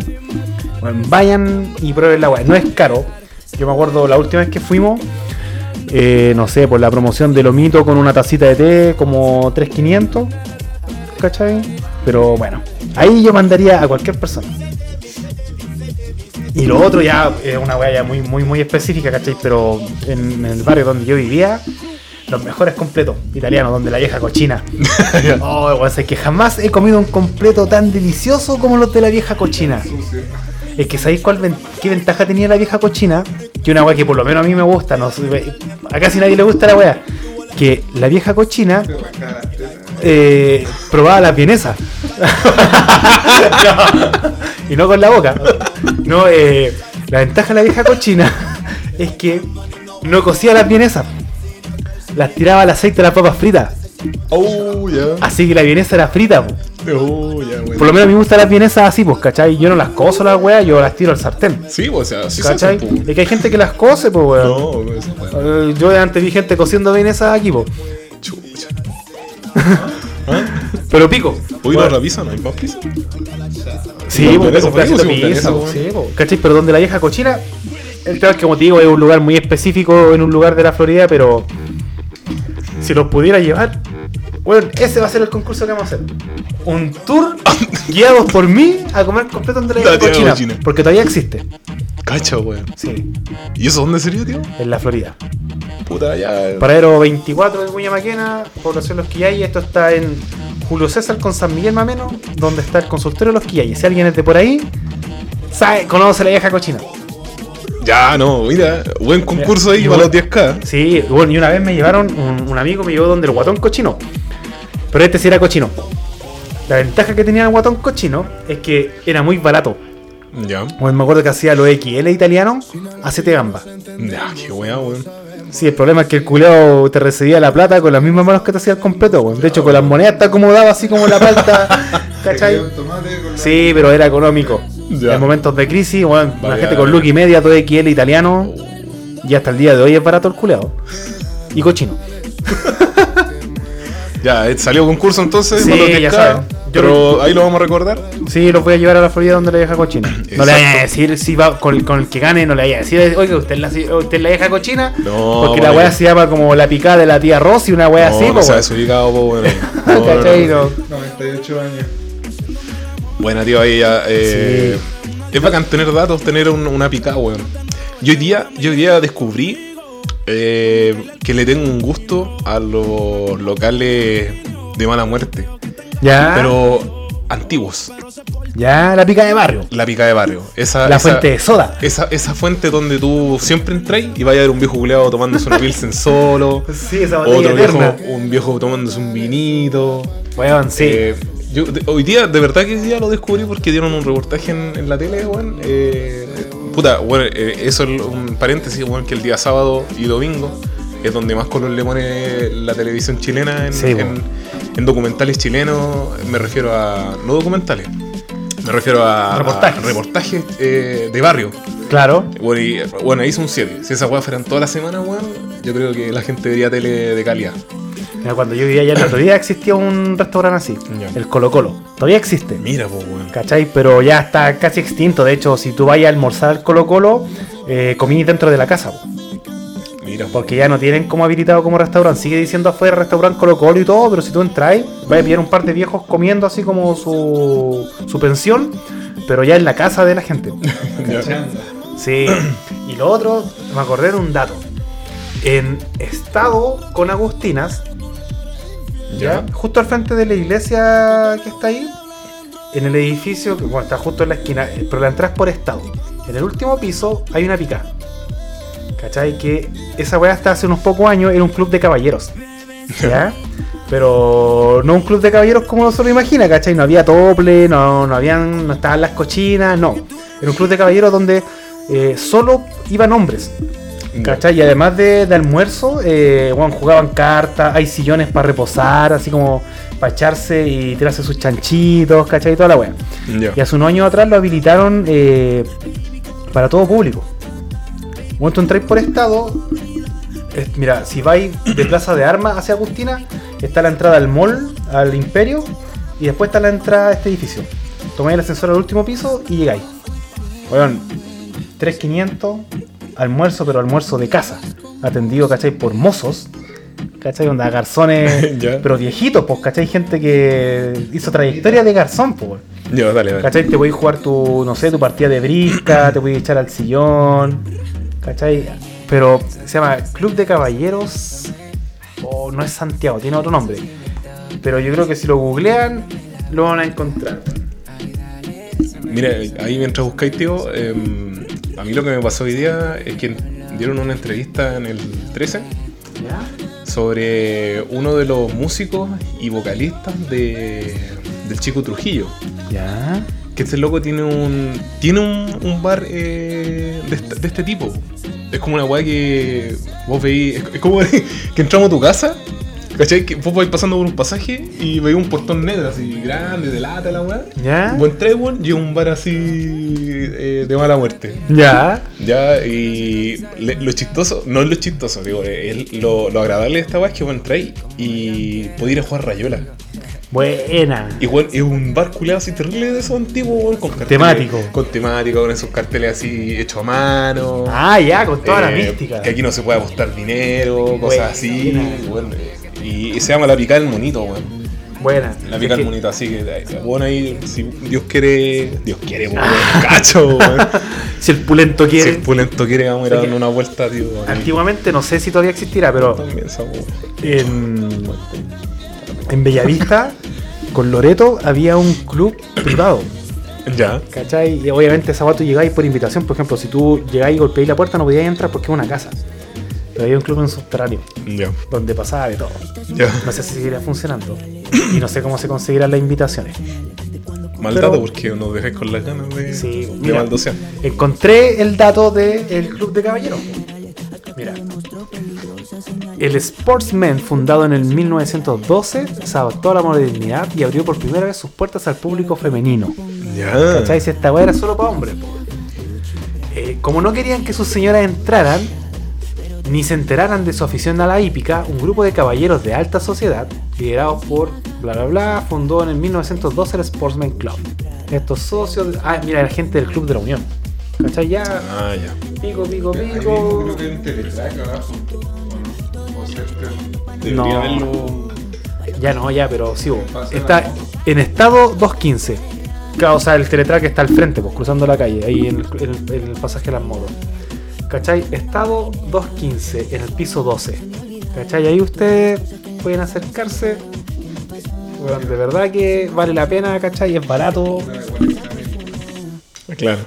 Bueno, vayan y prueben la weá. No es caro. Yo me acuerdo la última vez que fuimos, eh, no sé, por la promoción de Lomito con una tacita de té, como 3.500, ¿cachai? Pero bueno, ahí yo mandaría a cualquier persona. Y lo otro ya es una weá ya muy, muy, muy específica, ¿cachai? Pero en, en el barrio donde yo vivía, los mejores completos italianos, donde la vieja cochina. oh, es que jamás he comido un completo tan delicioso como los de la vieja cochina. Es que ¿sabéis cuál ven- qué ventaja tenía la vieja cochina? Que una weá que por lo menos a mí me gusta, no a casi nadie le gusta la weá. Que la vieja cochina eh, probaba la vienesa. No, y no con la boca. No, eh, la ventaja de la vieja cochina es que no cocía las vienesas. Las tiraba al aceite de las papas fritas. Oh. Así que la vienesa era frita. po. Oh. Por lo menos a mí me gustan las vienesas así, pues, ¿cachai? Yo no las cozo las weas, yo las tiro al sartén. Sí, o sea, sí. Es que hay gente que las cose, pues, weón. No, weón. Eh, Yo antes vi gente cociendo vienesas aquí, pues. Pero pico. Hoy Bueno, ¿no hay más pizza? Sí, porque un pedacito de pizza. ¿Cachai? Pero donde la vieja cochina, el tema es que, como te digo, es un lugar muy específico en un lugar de la Florida, pero si los pudiera llevar, bueno, ese va a ser el concurso que vamos a hacer. Un tour guiados por mí a comer completo donde la vieja cochina. porque todavía existe, Cacha, weón. sí, ¿Y eso dónde sería, tío? en la Florida. Puta, ya. Paradero 24 de Cuña Maquena, población Los Quillay. Esto está en Julio César con San Miguel Mameno, donde está el consultorio de Los Quillay. Si alguien es de por ahí, sabe, conoce la vieja cochina. Ya, no, mira, buen concurso ahí para los igual- 10k. Sí, bueno, y una vez me llevaron, un, un amigo me llevó donde el guatón cochino. Pero este sí era cochino. La ventaja que tenía el guatón cochino es que era muy barato. Ya. Bueno, me acuerdo que hacía los XL italianos a 7 gambas. Ya, qué weá, weón. Sí, el problema es que el culeo te recibía la plata con las mismas manos que te hacía el completo, weón. De hecho, con las monedas te acomodaba así como la palta, ¿cachai? Sí, pero era económico. Ya. En momentos de crisis, bueno, la gente con look y media, todo XL italiano. Y hasta el día de hoy es barato el culeado. Y cochino. Ya, eh, salió concurso entonces. Sí, ya 10K, saben. Yo Pero ahí lo vamos a recordar. Sí, los voy a llevar a la Florida donde la vieja cochina. No le vaya a Exacto. decir si va con, con el que gane, no le vaya a decir, oiga, usted la, usted la vieja cochina. No, porque la weá se llama como la picada de la tía Rosy, una weá no, así, no po, se ha weón. desubicado, po, bueno. No, no, ¿Cachai? no. No. 98 años. Buena, tío, ahí ya. Eh, Es bacán tener datos, tener un- una picada, weón. Yo hoy día, yo hoy día descubrí eh, que le tengo un gusto a los locales de mala muerte. Ya, Pero antiguos. ya, la pica de barrio. La pica de barrio. Esa, La esa- fuente de soda. Esa, esa fuente donde tú siempre entras y vaya a ver un viejo culeado tomándose una pilsen solo. Sí, esa Otro viejo, un viejo tomándose un vinito. Weón, sí. Eh, yo, de- hoy día, de verdad que hoy día lo descubrí porque dieron un reportaje en, en la tele, weón. Eh, puta, bueno, eh, eso es un paréntesis, weón, que el día sábado y domingo es donde más color le pone la televisión chilena en, Sí, en, weón. En documentales chilenos me refiero a. No documentales. Me refiero a. Reportajes. a reportajes eh, de barrio. Claro. Bueno, y, bueno, ahí son 7. Si esas weas fueran toda la semana, weón, yo creo que la gente vería tele de calidad. Mira, cuando yo vivía allá en la Florida existía un restaurante así, el Colo Colo. Todavía existe. Mira, pues, weón. ¿Cachai? Pero ya está casi extinto. De hecho, si tú vayas a almorzar al Colo Colo, eh, comí dentro de la casa. po. Mira. Porque ya no tienen como habilitado como restaurante. Sigue diciendo afuera restaurante Colo Colo y todo, pero si tú entras, vas a pillar un par de viejos comiendo así como su, su pensión, pero ya en la casa de la gente. Sí. Y lo otro, me acordé de un dato. En estado con Agustinas, Ya. justo al frente de la iglesia que está ahí, en el edificio, que bueno, está justo en la esquina, pero la entrada es por estado. En el último piso hay una pica. ¿Cachai? Que esa weá hasta hace unos pocos años era un club de caballeros. ¿Ya? Pero no un club de caballeros como uno se lo imagina, ¿cachai? No había tople, no, no habían, no estaban las cochinas, no. Era un club de caballeros donde eh, solo iban hombres. ¿Cachai? Y además de, de almuerzo, eh, bueno, jugaban cartas, hay sillones para reposar, así como para echarse y tirarse sus chanchitos, ¿cachai? Y toda la wea. Y hace unos años atrás lo habilitaron eh, para todo público. Cuando tú entráis por estado, es- mira, si vais de Plaza de Armas hacia Agustina, está la entrada al mall, al Imperio, y después está la entrada a este edificio. Tomáis el ascensor al último piso y llegáis. Bueno, 3500, almuerzo, pero almuerzo de casa. Atendido, ¿cachai? Por mozos. ¿Cachai? Onda, garzones, pero viejitos, pues, ¿cachai? Gente que hizo trayectoria de garzón, pues. Ya, dale, dale. ¿Cachai? Te voy a jugar tu, no sé, tu partida de brisca, te voy a echar al sillón. ¿Cachai? Pero se llama Club de Caballeros. O no es Santiago, tiene otro nombre. Pero yo creo que si lo googlean, lo van a encontrar. Mira, ahí mientras buscáis, tío, em, a mí lo que me pasó hoy día es que dieron una entrevista en el 13 sobre uno de los músicos y vocalistas de, del Chico Trujillo. Ya. Que este loco tiene un tiene un, un bar eh, de, este, de este tipo. Es como una weá que vos veis. Es, es como que entramos a tu casa. ¿Cachai? Que vos vais pasando por un pasaje y veis un portón negro así grande, de lata la weá. Ya. Entráis, weón, y es un bar así eh, de mala muerte. Ya. Ya, y le- lo chistoso, no es lo chistoso, digo, es lo, lo agradable de esta weá es que vos entráis y podéis ir a jugar rayola. Buena. Weón, es un bar culeado así terrible de esos antiguos, con carteles. Temático. Con temático, con esos carteles así hechos a mano. Ah, ya, con toda la Eh, mística. Que aquí no se puede apostar dinero, cosas así. Eh, y, y se llama La Picada del Monito, weón. Buena. La Picada del Monito, así que, eh, bueno, ahí, si Dios quiere. Dios quiere, weón, cacho, weón. Si el pulento Si quiere. el Pulento quiere, vamos a ir a darle una vuelta, tío. Antiguamente, no sé si todavía existirá, pero También en, en Bellavista, con Loreto, había un club privado. Ya. ¿Cachai? Y obviamente esa tú llegáis por invitación. Por ejemplo, si tú llegáis y golpeáis la puerta, no podías entrar porque es una casa. Pero había un club en subterráneo Ya. donde pasaba de todo. Ya. No sé si seguirá funcionando. Y no sé cómo se conseguirán las invitaciones. Mal Pero- dato porque nos dejáis con las ganas de, Sí, de mira. Encontré el dato del Club de Caballeros. Mira. El Sportsman, fundado en el 1912, se adaptó a la modernidad y abrió por primera vez sus puertas al público femenino. Ya. ¿Cachai? Si esta weá era solo para hombres. Eh, como no querían que sus señoras entraran, ni se enteraran de su afición a la hípica, un grupo de caballeros de alta sociedad, liderados por bla bla bla, fundó en el 1912 el Sportsman Club. Estos socios. ah, mira, la gente del Club de la Unión. ¿Cachai? Ya, Ah, ya. pico, pico, Ahí mismo pico. creo que hay un teletrack abajo. ¿o no? O cerca. Debería No. haberlo. Ya no, ya, pero sí, está en estado 215. Claro, o sea, el teletrack está al frente, pues cruzando la calle, ahí en el, en el- en el pasaje de las motos. ¿Cachai? Estado 215, en el piso 12. ¿Cachai? Ahí ustedes pueden acercarse. Bueno, de verdad que vale la pena, ¿cachai? Es barato. Claro.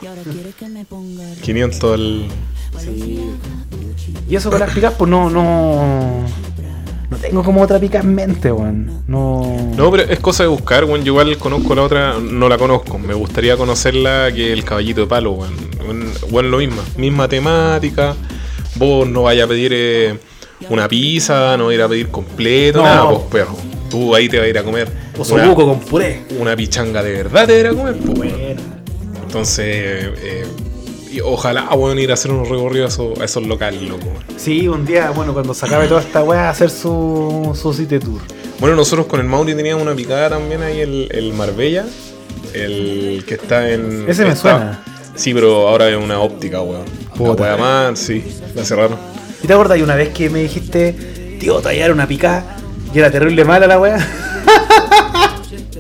500 al. Sí. Y eso con las picas, pues no, no. No tengo como otra pica en mente, weón. No. No, pero es cosa de buscar, weón. Yo igual conozco la otra, no la conozco. Me gustaría conocerla que el caballito de palo, weón. Weón, lo mismo. Misma temática. Vos no vayas a pedir eh, una pizza, no ir a pedir completo, No. nada, pues perro. Tú ahí te vas a ir a comer O una, con puré. una pichanga de verdad, te vas a ir a comer. weón. Entonces, eh, y ojalá, weón, ir a hacer unos recorridos a esos, a esos locales, loco. Sí, un día, bueno, cuando se acabe toda esta weá, hacer su, su city tour. Bueno, nosotros con el Mauri teníamos una picada también ahí, el, el Marbella, el que está en... Ese me está- suena. Sí, pero ahora es una óptica, weón. Puta. más, sí, la cerraron. ¿Y te acuerdas una vez que me dijiste, tío, tallar una picada? Y era terrible mala la weá.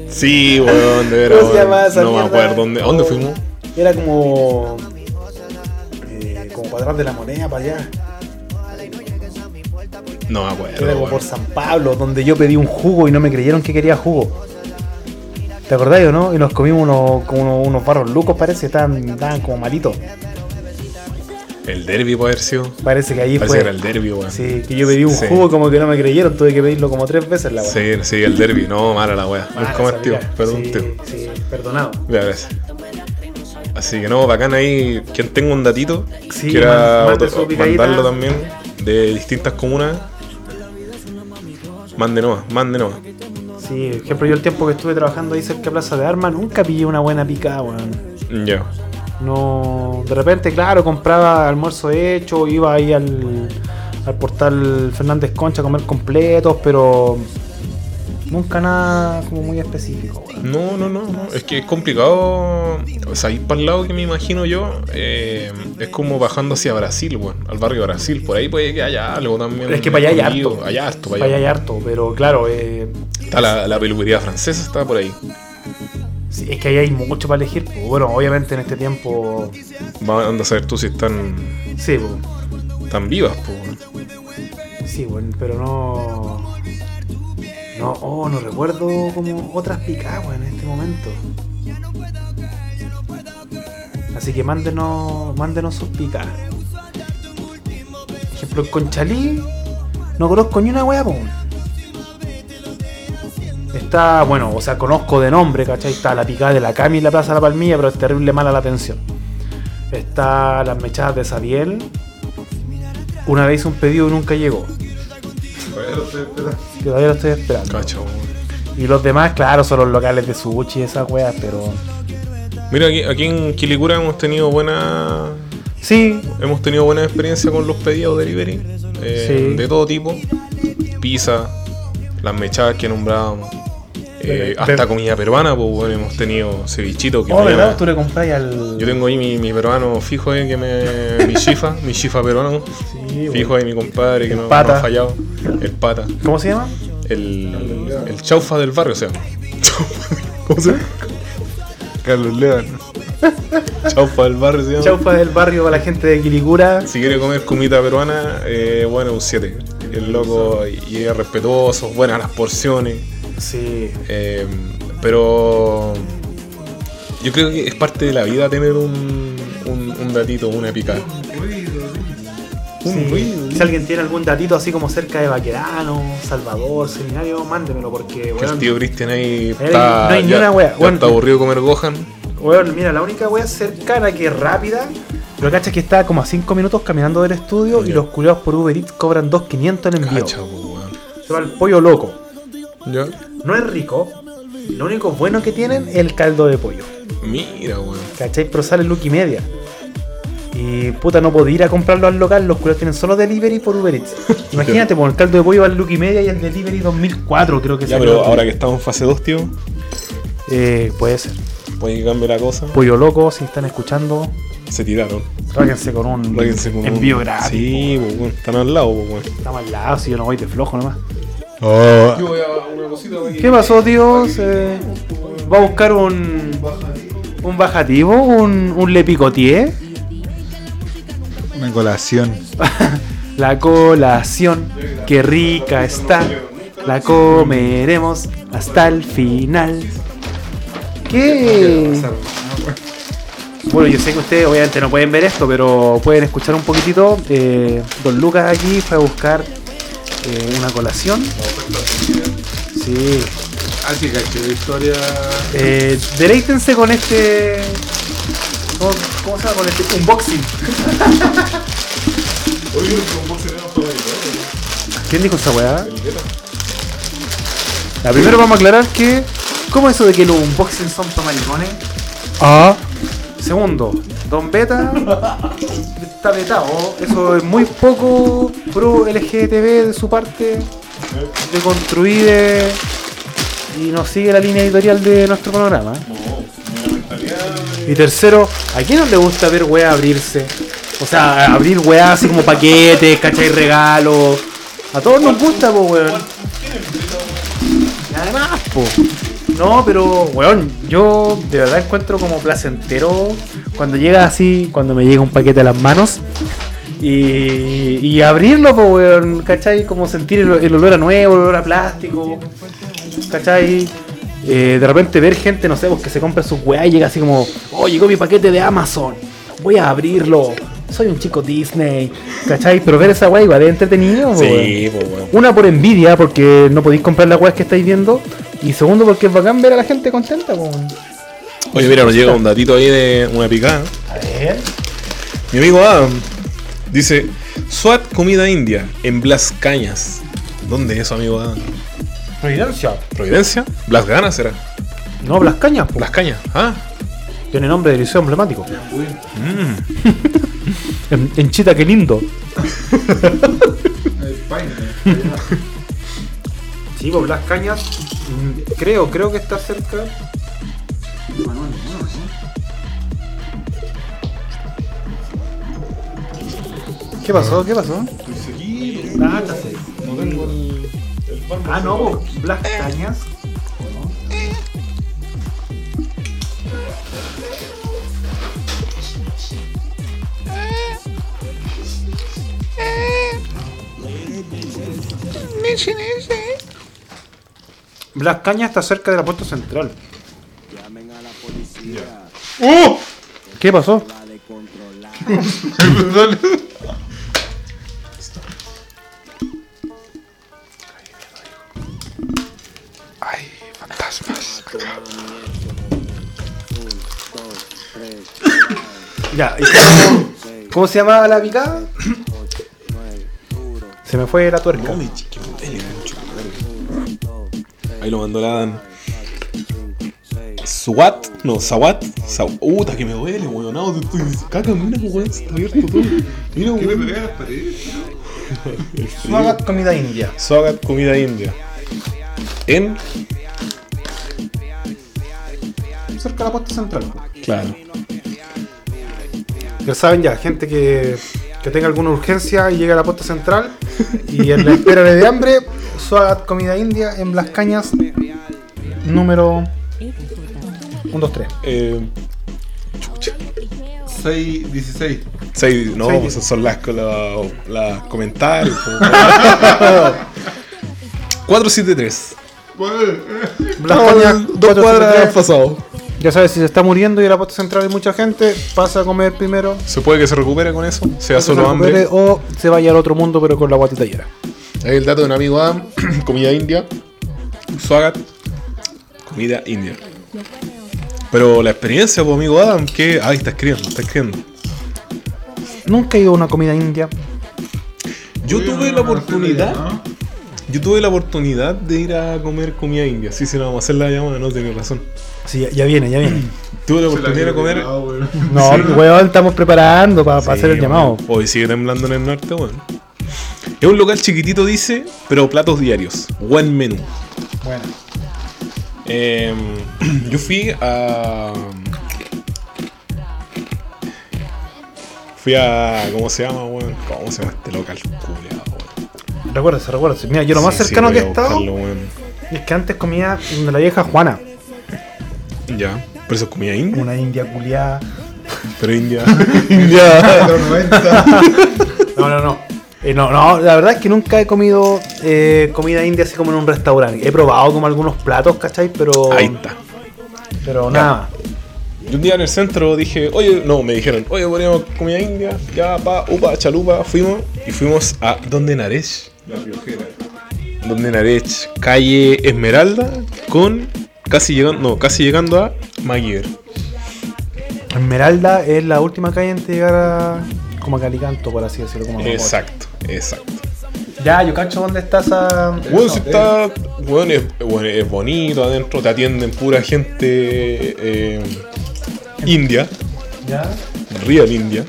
Sí, weón, de veras. ¿Cómo se weón. llama esa No me acuerdo. ¿Dónde, ¿a dónde fuimos? Era como. eh, como para atrás de la moneda, para allá. No me acuerdo. Era como weón. por San Pablo, donde yo pedí un jugo y no me creyeron que quería jugo. ¿Te acordás o no? Y nos comimos unos, como unos, unos barros lucos, parece, estaban, estaban como malitos. El derby puede haber sido. Parece que ahí Parece fue. que era el derby, weón. Sí, que yo pedí un Sí. jugo como que no me creyeron, tuve que pedirlo como tres veces la weá. Sí, sí, el derby. No, mala la weá. Tío. weá. Perdón, sí, tío. Sí, perdonado. Ya, gracias. Así que no, bacán ahí. Quien tenga un datito, Sí, quiera man- mandarlo también de distintas comunas. Mande nomás, mande nomás. Sí, por ejemplo, yo el tiempo que estuve trabajando ahí cerca de Plaza de Armas, nunca pillé una buena picada, weón. Ya. No, de repente, claro, compraba almuerzo hecho, iba ahí al, al portal Fernández Concha a comer completos, pero nunca nada como muy específico. No, no, no, no. Es que es complicado. O sea, ir para el lado que me imagino yo, eh, es como bajando hacia Brasil, weón. Al barrio Brasil. Por ahí puede que haya algo también. Es que para allá hay harto. Allá harto, para Para allá hay allá. harto, pero claro, eh, Está la, la peluquería francesa, está por ahí. Sí, es que ahí hay mucho para elegir. pues, Bueno, obviamente en este tiempo, Va anda a saber tú si están sí, pues, tan vivas, pues. sí, bueno, pero no. No, oh, no recuerdo como otras picadas en este momento. Así que mándenos, mándenos sus picadas. Por ejemplo, en Conchalí no conozco ni una wea, po. Está, bueno, o sea, conozco de nombre, ¿cachai? Está la picada de la Cami y la Plaza de la Palmilla, pero es terrible mala la atención. Está las mechadas de Sabiel. Una vez hice un pedido y nunca llegó. Que todavía lo estoy esperando. Cacho. Y los demás, claro, son los locales de sushi y esas weas, pero. Mira, aquí, aquí en Quilicura hemos tenido buena. Sí, Hemos tenido buena experiencia con los pedidos delivery. eh, Sí. De todo tipo. Pizza, las mechadas que nombrábamos. Eh, hasta comida peruana, pues bueno, hemos tenido cevichito que oh, mañana- ¿verdad? Tú le compras al. Yo tengo ahí mi, mi peruano fijo ahí que me. mi chifa, mi chifa peruano. Sí, Fijo ahí mi compadre que El no, pata. no ha fallado. El pata. ¿Cómo se llama? El, el chaufa del barrio, o sea. ¿Cómo se llama? Carlos León. Chaufa del barrio, se llama. Chaufa del barrio para la gente de Quilicura. Si quiere comer comida peruana, eh, bueno, un 7. El loco y y es respetuoso, buenas las porciones. Sí. eh, pero yo creo que es parte de la vida tener un, un, un datito, una picada. sí. Si alguien tiene algún datito así como cerca de Baquerano, Salvador, Seminario, mándemelo porque, Que weón, el tío Cristian ahí Ahí está, no hay ni ya- una wea, bueno. está aburrido comer Gohan. weón, mira, la única wea cercana que es rápida, lo cacha es que está como a 5 minutos caminando del estudio y los culiados por Uber Eats cobran 2.500 en envío. Cacha, weón. Se va el pollo loco. ¿Ya? No es rico. Lo único bueno que tienen es el caldo de pollo. Mira, weón. ¿Cachai? Pero sale look y media. Y puta, no podía ir a comprarlo al local, los culos tienen solo delivery por Uber Eats. Imagínate, por el caldo de pollo va al look y media y el delivery 2004 creo que Ya, pero ahora que estamos en fase 2, tío, Eh, puede ser. puede que cambie la cosa. Pollo loco, si están escuchando, Se tiraron. ráquense con un Ráquense con un- envío gratis. Sí. Están al lado, po, weón. Estamos al lado, si yo no voy de flojo nomás. Yo voy a una cosita de aquí. ¿Qué pasó, tíos? Eh, ¿Va a buscar un. un bajativo? ¿Un, un le picotier? Una colación. La colación, qué rica está. La comeremos hasta el final. ¿Qué? Bueno, yo sé que ustedes obviamente no pueden ver esto, pero pueden escuchar un poquitito. Eh, Don Lucas aquí fue a buscar eh, una colación. Sí. Así que la historia. Eh, deleítense con este. ¿Cómo, cómo se llama? Con este unboxing. ¿Quién dijo esa weá? La primero vamos a aclarar que. ¿Cómo es eso de que los unboxings son para maricones? Ah. Segundo, Don Beta está vetado. Eso es muy poco pro LGTB de su parte. De construir eh, y nos sigue la línea editorial de nuestro programa. Y tercero, ¿a quién no le gusta ver weá abrirse? O sea, abrir weá así como paquetes, ¿cachai? Regalos. A todos nos gusta, po, weón. Y además, po. No, pero, weón, yo de verdad encuentro como placentero cuando llega así, cuando me llega un paquete a las manos. Y, y abrirlo, po, weón, ¿cachai? Como sentir el, el olor a nuevo, el olor a plástico. ¿cachai? Eh, de repente ver gente, no sé, pues, que se compra sus weá y llega así como, oh, llegó mi paquete de Amazon, voy a abrirlo. Soy un chico Disney, ¿cachai? Pero ver esa weá igual es entretenido. Sí, pues weón. Una por envidia, porque no podéis comprar las weas que estáis viendo. Y segundo, porque es bacán ver a la gente contenta, po. Oye, mira, nos llega un datito ahí de una picada. A ver. Mi amigo Adam dice: SWAT comida india en Blas Cañas. ¿Dónde es eso, amigo Adam? Providencia. ¿Providencia? ¿Blas Ganas será? No, Blas Cañas, po. ¿Blas Cañas? Ah. Tiene nombre de liceo emblemático. Mm. En, en Chita, qué lindo. Sí, pues Blas Cañas, mm, creo, creo que está cerca. ¿Qué pasó? ¿Qué pasó? Ah. No tengo no, pues, Blas Cañas. Blas Cañas está cerca de la puerta central. ¡Oh! ¿Qué pasó? Ay, fantasmas. Ya, ¿y cómo, se llamaba la picada? Se me fue la tuerca. Ahí lo mandó la Adam. SWAT, no, SWAT, Sa- Puta que me duele, weón. No, te estoy caca, mira, weón, está abierto todo. Mira, ¿Qué me weón. pegué a las paredes? Suagat comida india. Swagat comida india. En, Cerca de la puerta central. claro. Ya saben ya, gente que, que tenga alguna urgencia y llega a la puerta central y en la espera de hambre, Suagat Comida India en Blas Cañas, número 1, 2, 3. Eh, 6, 16. seis, no, Seis, esas son las, las, las comentarios. po. 473. Blas Estamos Cañas, dos cuadras 473. pasados. Ya sabes, si se está muriendo y en la puerta central hay mucha gente, pasa a comer primero. Se puede que se recupere con eso, se solo recupere, hambre. O se vaya al otro mundo, pero con la guatita llena. Ahí el dato de un amigo Adam, comida india, Swagat, comida india. Pero la experiencia, pues amigo Adam, que. Ahí está escribiendo, está escribiendo. Nunca he ido a una comida india. Yo Uy, tuve no, la oportunidad, ¿no? yo tuve la oportunidad de ir a comer comida india. Sí, sí, no vamos a hacer la llamada, no tenía razón. Sí, ya, ya viene, ya viene. Tuve la oportunidad de comer. Weón. No, weón, estamos preparando para Sí, hacer el bueno. llamado. Hoy sigue temblando en el norte, bueno. Es un local chiquitito, dice, pero platos diarios. Buen menú. Bueno. Eh, yo fui a. Fui a. ¿Cómo se llama, weón? ¿Cómo se llama este local? Culeado, weón. Recuérdese, recuérdese. Mira, yo lo más Sí, cercano que he estado es que antes comía donde la vieja Juana. Ya. Pero eso es comida india. Una india culiada. Pero india. De 90. No, no, no. Eh, no, no, la verdad es que nunca he comido eh, comida india así como en un restaurante. He probado como algunos platos, ¿cachai? Pero. Ahí está. Pero nada más. Y un día en el centro dije, oye, no, me dijeron, oye, ponemos comida india, ya, pa, upa, chalupa, fuimos y fuimos a Donde Naresh. La piojera. Donde Naresh, calle Esmeralda, con casi llegando, no, casi llegando a Maguire. Esmeralda es la última calle antes de llegar a. como a Calicanto, por así decirlo. Como. Exacto, exacto. Ya, yo cacho dónde está esa. Weón, si está. Weón, es, weón, es bonito adentro, te atienden pura gente eh, india, Ya. real india.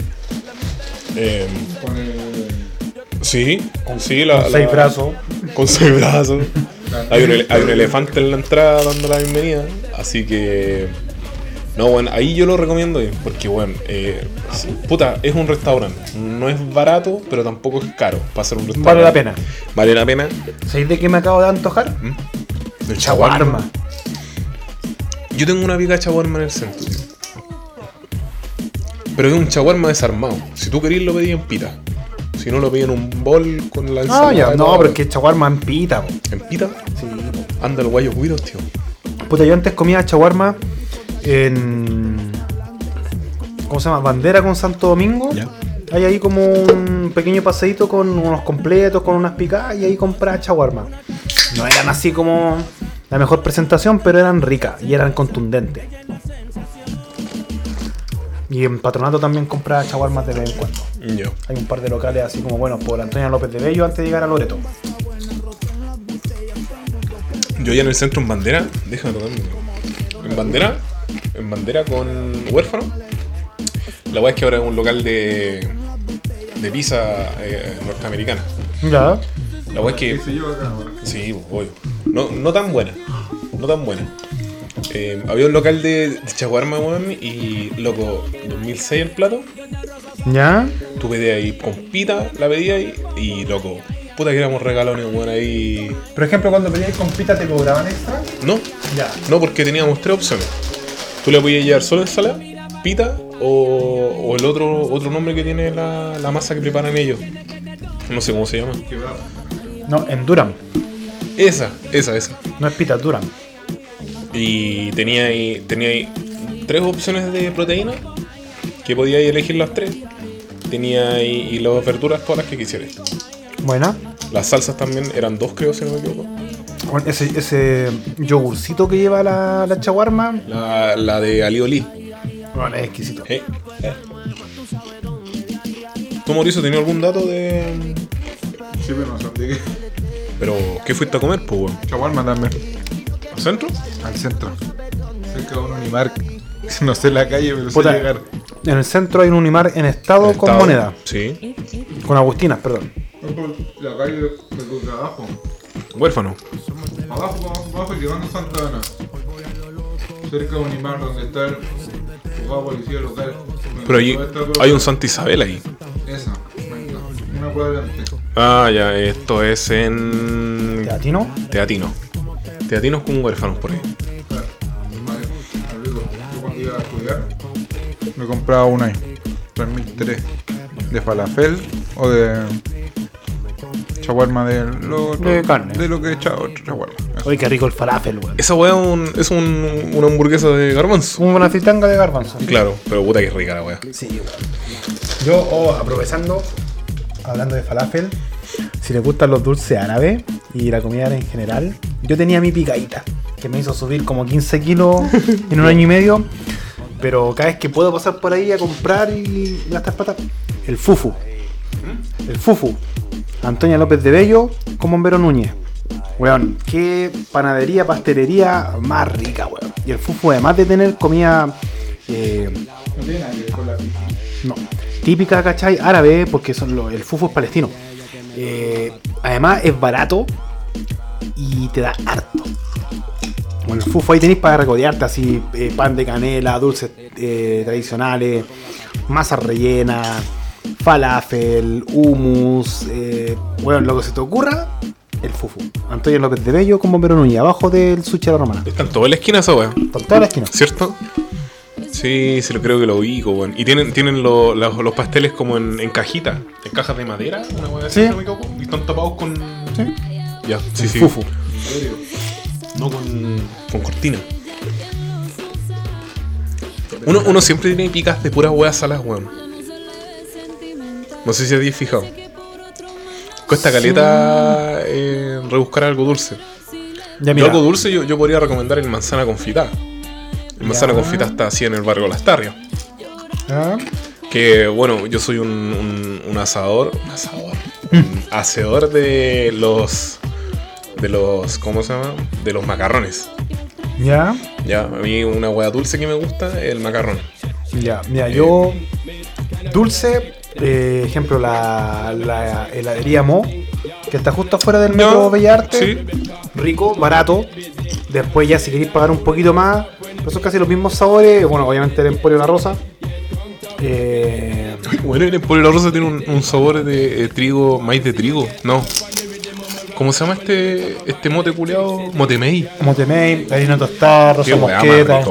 Eh, Con el. sí, sí, la, Con seis la- brazos. Con seis brazos. Hay un, ele- hay un elefante en la entrada dando la bienvenida. Así que. No, bueno, ahí yo lo recomiendo porque, bueno, eh, puta, es un restaurante. No es barato, pero tampoco es caro para ser un restaurante. Vale la pena. Vale la pena. ¿Sabéis de qué me acabo de antojar? El Chaguarma. Yo tengo una viga de chaguarma en el centro. Pero es un chaguarma desarmado. Si tú querís lo pedí en pita. Si no lo pedí en un bol con la ensalada. Ah, ya. No, pero es que chaguarma en pita. po. ¿En pita? Sí. Anda el guayo cuidos, tío. Puta, yo antes comía chaguarma en. ¿Cómo se llama? Bandera con Santo Domingo. Ya. Hay ahí como un pequeño paseíto con unos completos, con unas picadas y ahí compraba chaguarma. No eran así como la mejor presentación, pero eran ricas y eran contundentes. Y en Patronato también compraba chaguarmas de vez en cuando. Ya. Hay un par de locales así como bueno por Antonio López de Bello antes de llegar a Loreto. Yo ya en el centro en bandera, déjame tocarme. En bandera, en bandera con huérfano. La weá es que ahora es un local de, de pizza eh, norteamericana. Ya. La weá es que. Sí, obvio. No, no tan buena. No tan buena. Eh, había un local de, de chaguarma, weón, y loco, 2006 el plato. ¿Ya? Tú pedías ahí con pita, la pedías ahí, y loco, puta que éramos regalones, weón, ahí. Por ejemplo, cuando pedíais con pita te cobraban extra. No, Ya. no, porque teníamos tres opciones. Tú le podías llevar solo ensalada, pita, o, o el otro otro nombre que tiene la, la masa que preparan ellos. No sé cómo se llama. No, en Durham. Esa, esa, esa. No es pita, es Durham. Y tenía ahí, tenía ahí tres opciones de proteína que podías elegir las tres. Tenía ahí y las verduras todas las que quisieras. Buena. Las salsas también eran dos, creo, si no me equivoco. Bueno, ese, ese yogurcito que lleva la, la chaguarma. La, la de alioli. Bueno, es exquisito. Eh. ¿Tú, Mauricio, tenías algún dato de. Sí, pero no sé de qué. Pero, ¿qué fuiste a comer, pues, weón? Chaguarma también. ¿Al centro? Al centro. Cerca de un Unimark. No sé la calle, pero Puta, sé llegar. En el centro hay un Unimar en estado con Estado. moneda. Sí. Con agustinas, perdón. La calle de tu trabajo. Huérfano. Abajo, abajo, abajo, llegando a Santa Ana. Cerca de Unimar, donde está el juzgado policía local. Pero todo- hay un Santa Isabel ahí. Esa. Una cuadra antes. Ah, ya, esto es en. ¿Teatino? Teatino. Teatinos con huérfanos por ahí. Claro. Vale, amigo, Yo cuando iba a estudiar me compraba una ahí. 3003. De falafel o de. Chaguarma de lo, De lo- carne. De lo que he echado chaguarma. Eso. Oye, qué rico el falafel, weón. Esa weá es, un- es un- una hamburguesa de garbanzo. Una fritanga de garbanzo. Claro, pero puta que rica la weá. Sí, weón. Yo, oh, aprovechando, hablando de falafel, si les gustan los dulces árabes y la comida en general, yo tenía mi picadita, que me hizo subir como 15 kilos en un año y medio. Pero cada vez que puedo pasar por ahí a comprar y gastar plata, el fufu. El fufu. Antonia López de Bello con Bombero Núñez. Weón, qué panadería, pastelería más rica, weón. Y el fufu, además de tener comida eh, No tiene nada que ver con la pizza. no. Típica, ¿cachai? Árabe, porque son los- el fufu es palestino. Eh, además es barato y te da harto. Bueno, el fufu ahí tenéis para regodearte así, eh, pan de canela, dulces tradicionales, masa rellena, falafel, hummus, eh, bueno, lo que se te ocurra, el fufu. Antonio López de Bello con Bombero Núñez, abajo del sushi a la romana. Está en toda la esquina esa weá, Por toda la esquina. ¿cierto? Sí, sí, lo creo que lo ubico, weón. Y tienen, tienen lo- los, los pasteles como en, en cajitas, en cajas de madera, una weá así, Sí. si no me equivoco. Y están tapados con. Sí. Ya, sí, El sí. fufu. No con, con cortina. Uno, uno siempre tiene picas de puras weas salas, weón. No sé si habéis fijado. Cuesta caleta eh, rebuscar algo dulce. Ya Yo algo dulce yo, yo podría recomendar el manzana confitá. El manzana Ya. confitá está así en el barrio Las Tarrias. ¿ah? Que bueno, yo soy un, un- un asador. Un asador. Un hacedor de los. De los. ¿Cómo se llama? De los macarrones. ¿Ya? Ya, a mí una hueá dulce que me gusta es el macarrón. Ya, mira, yo. Dulce, eh, ejemplo, la, la heladería Mo, que está justo afuera del metro Bellarte. sí. Rico, barato. Después, ya si queréis pagar un poquito más, pero son casi los mismos sabores. Bueno, obviamente el Emporio La Rosa. Eh, Bueno, el pollo la rosa tiene un, un sabor de eh, trigo, maíz de trigo. No. ¿Cómo se llama este este mote culeado? Motemey. Motemey, harina tostada, rosa mosqueta.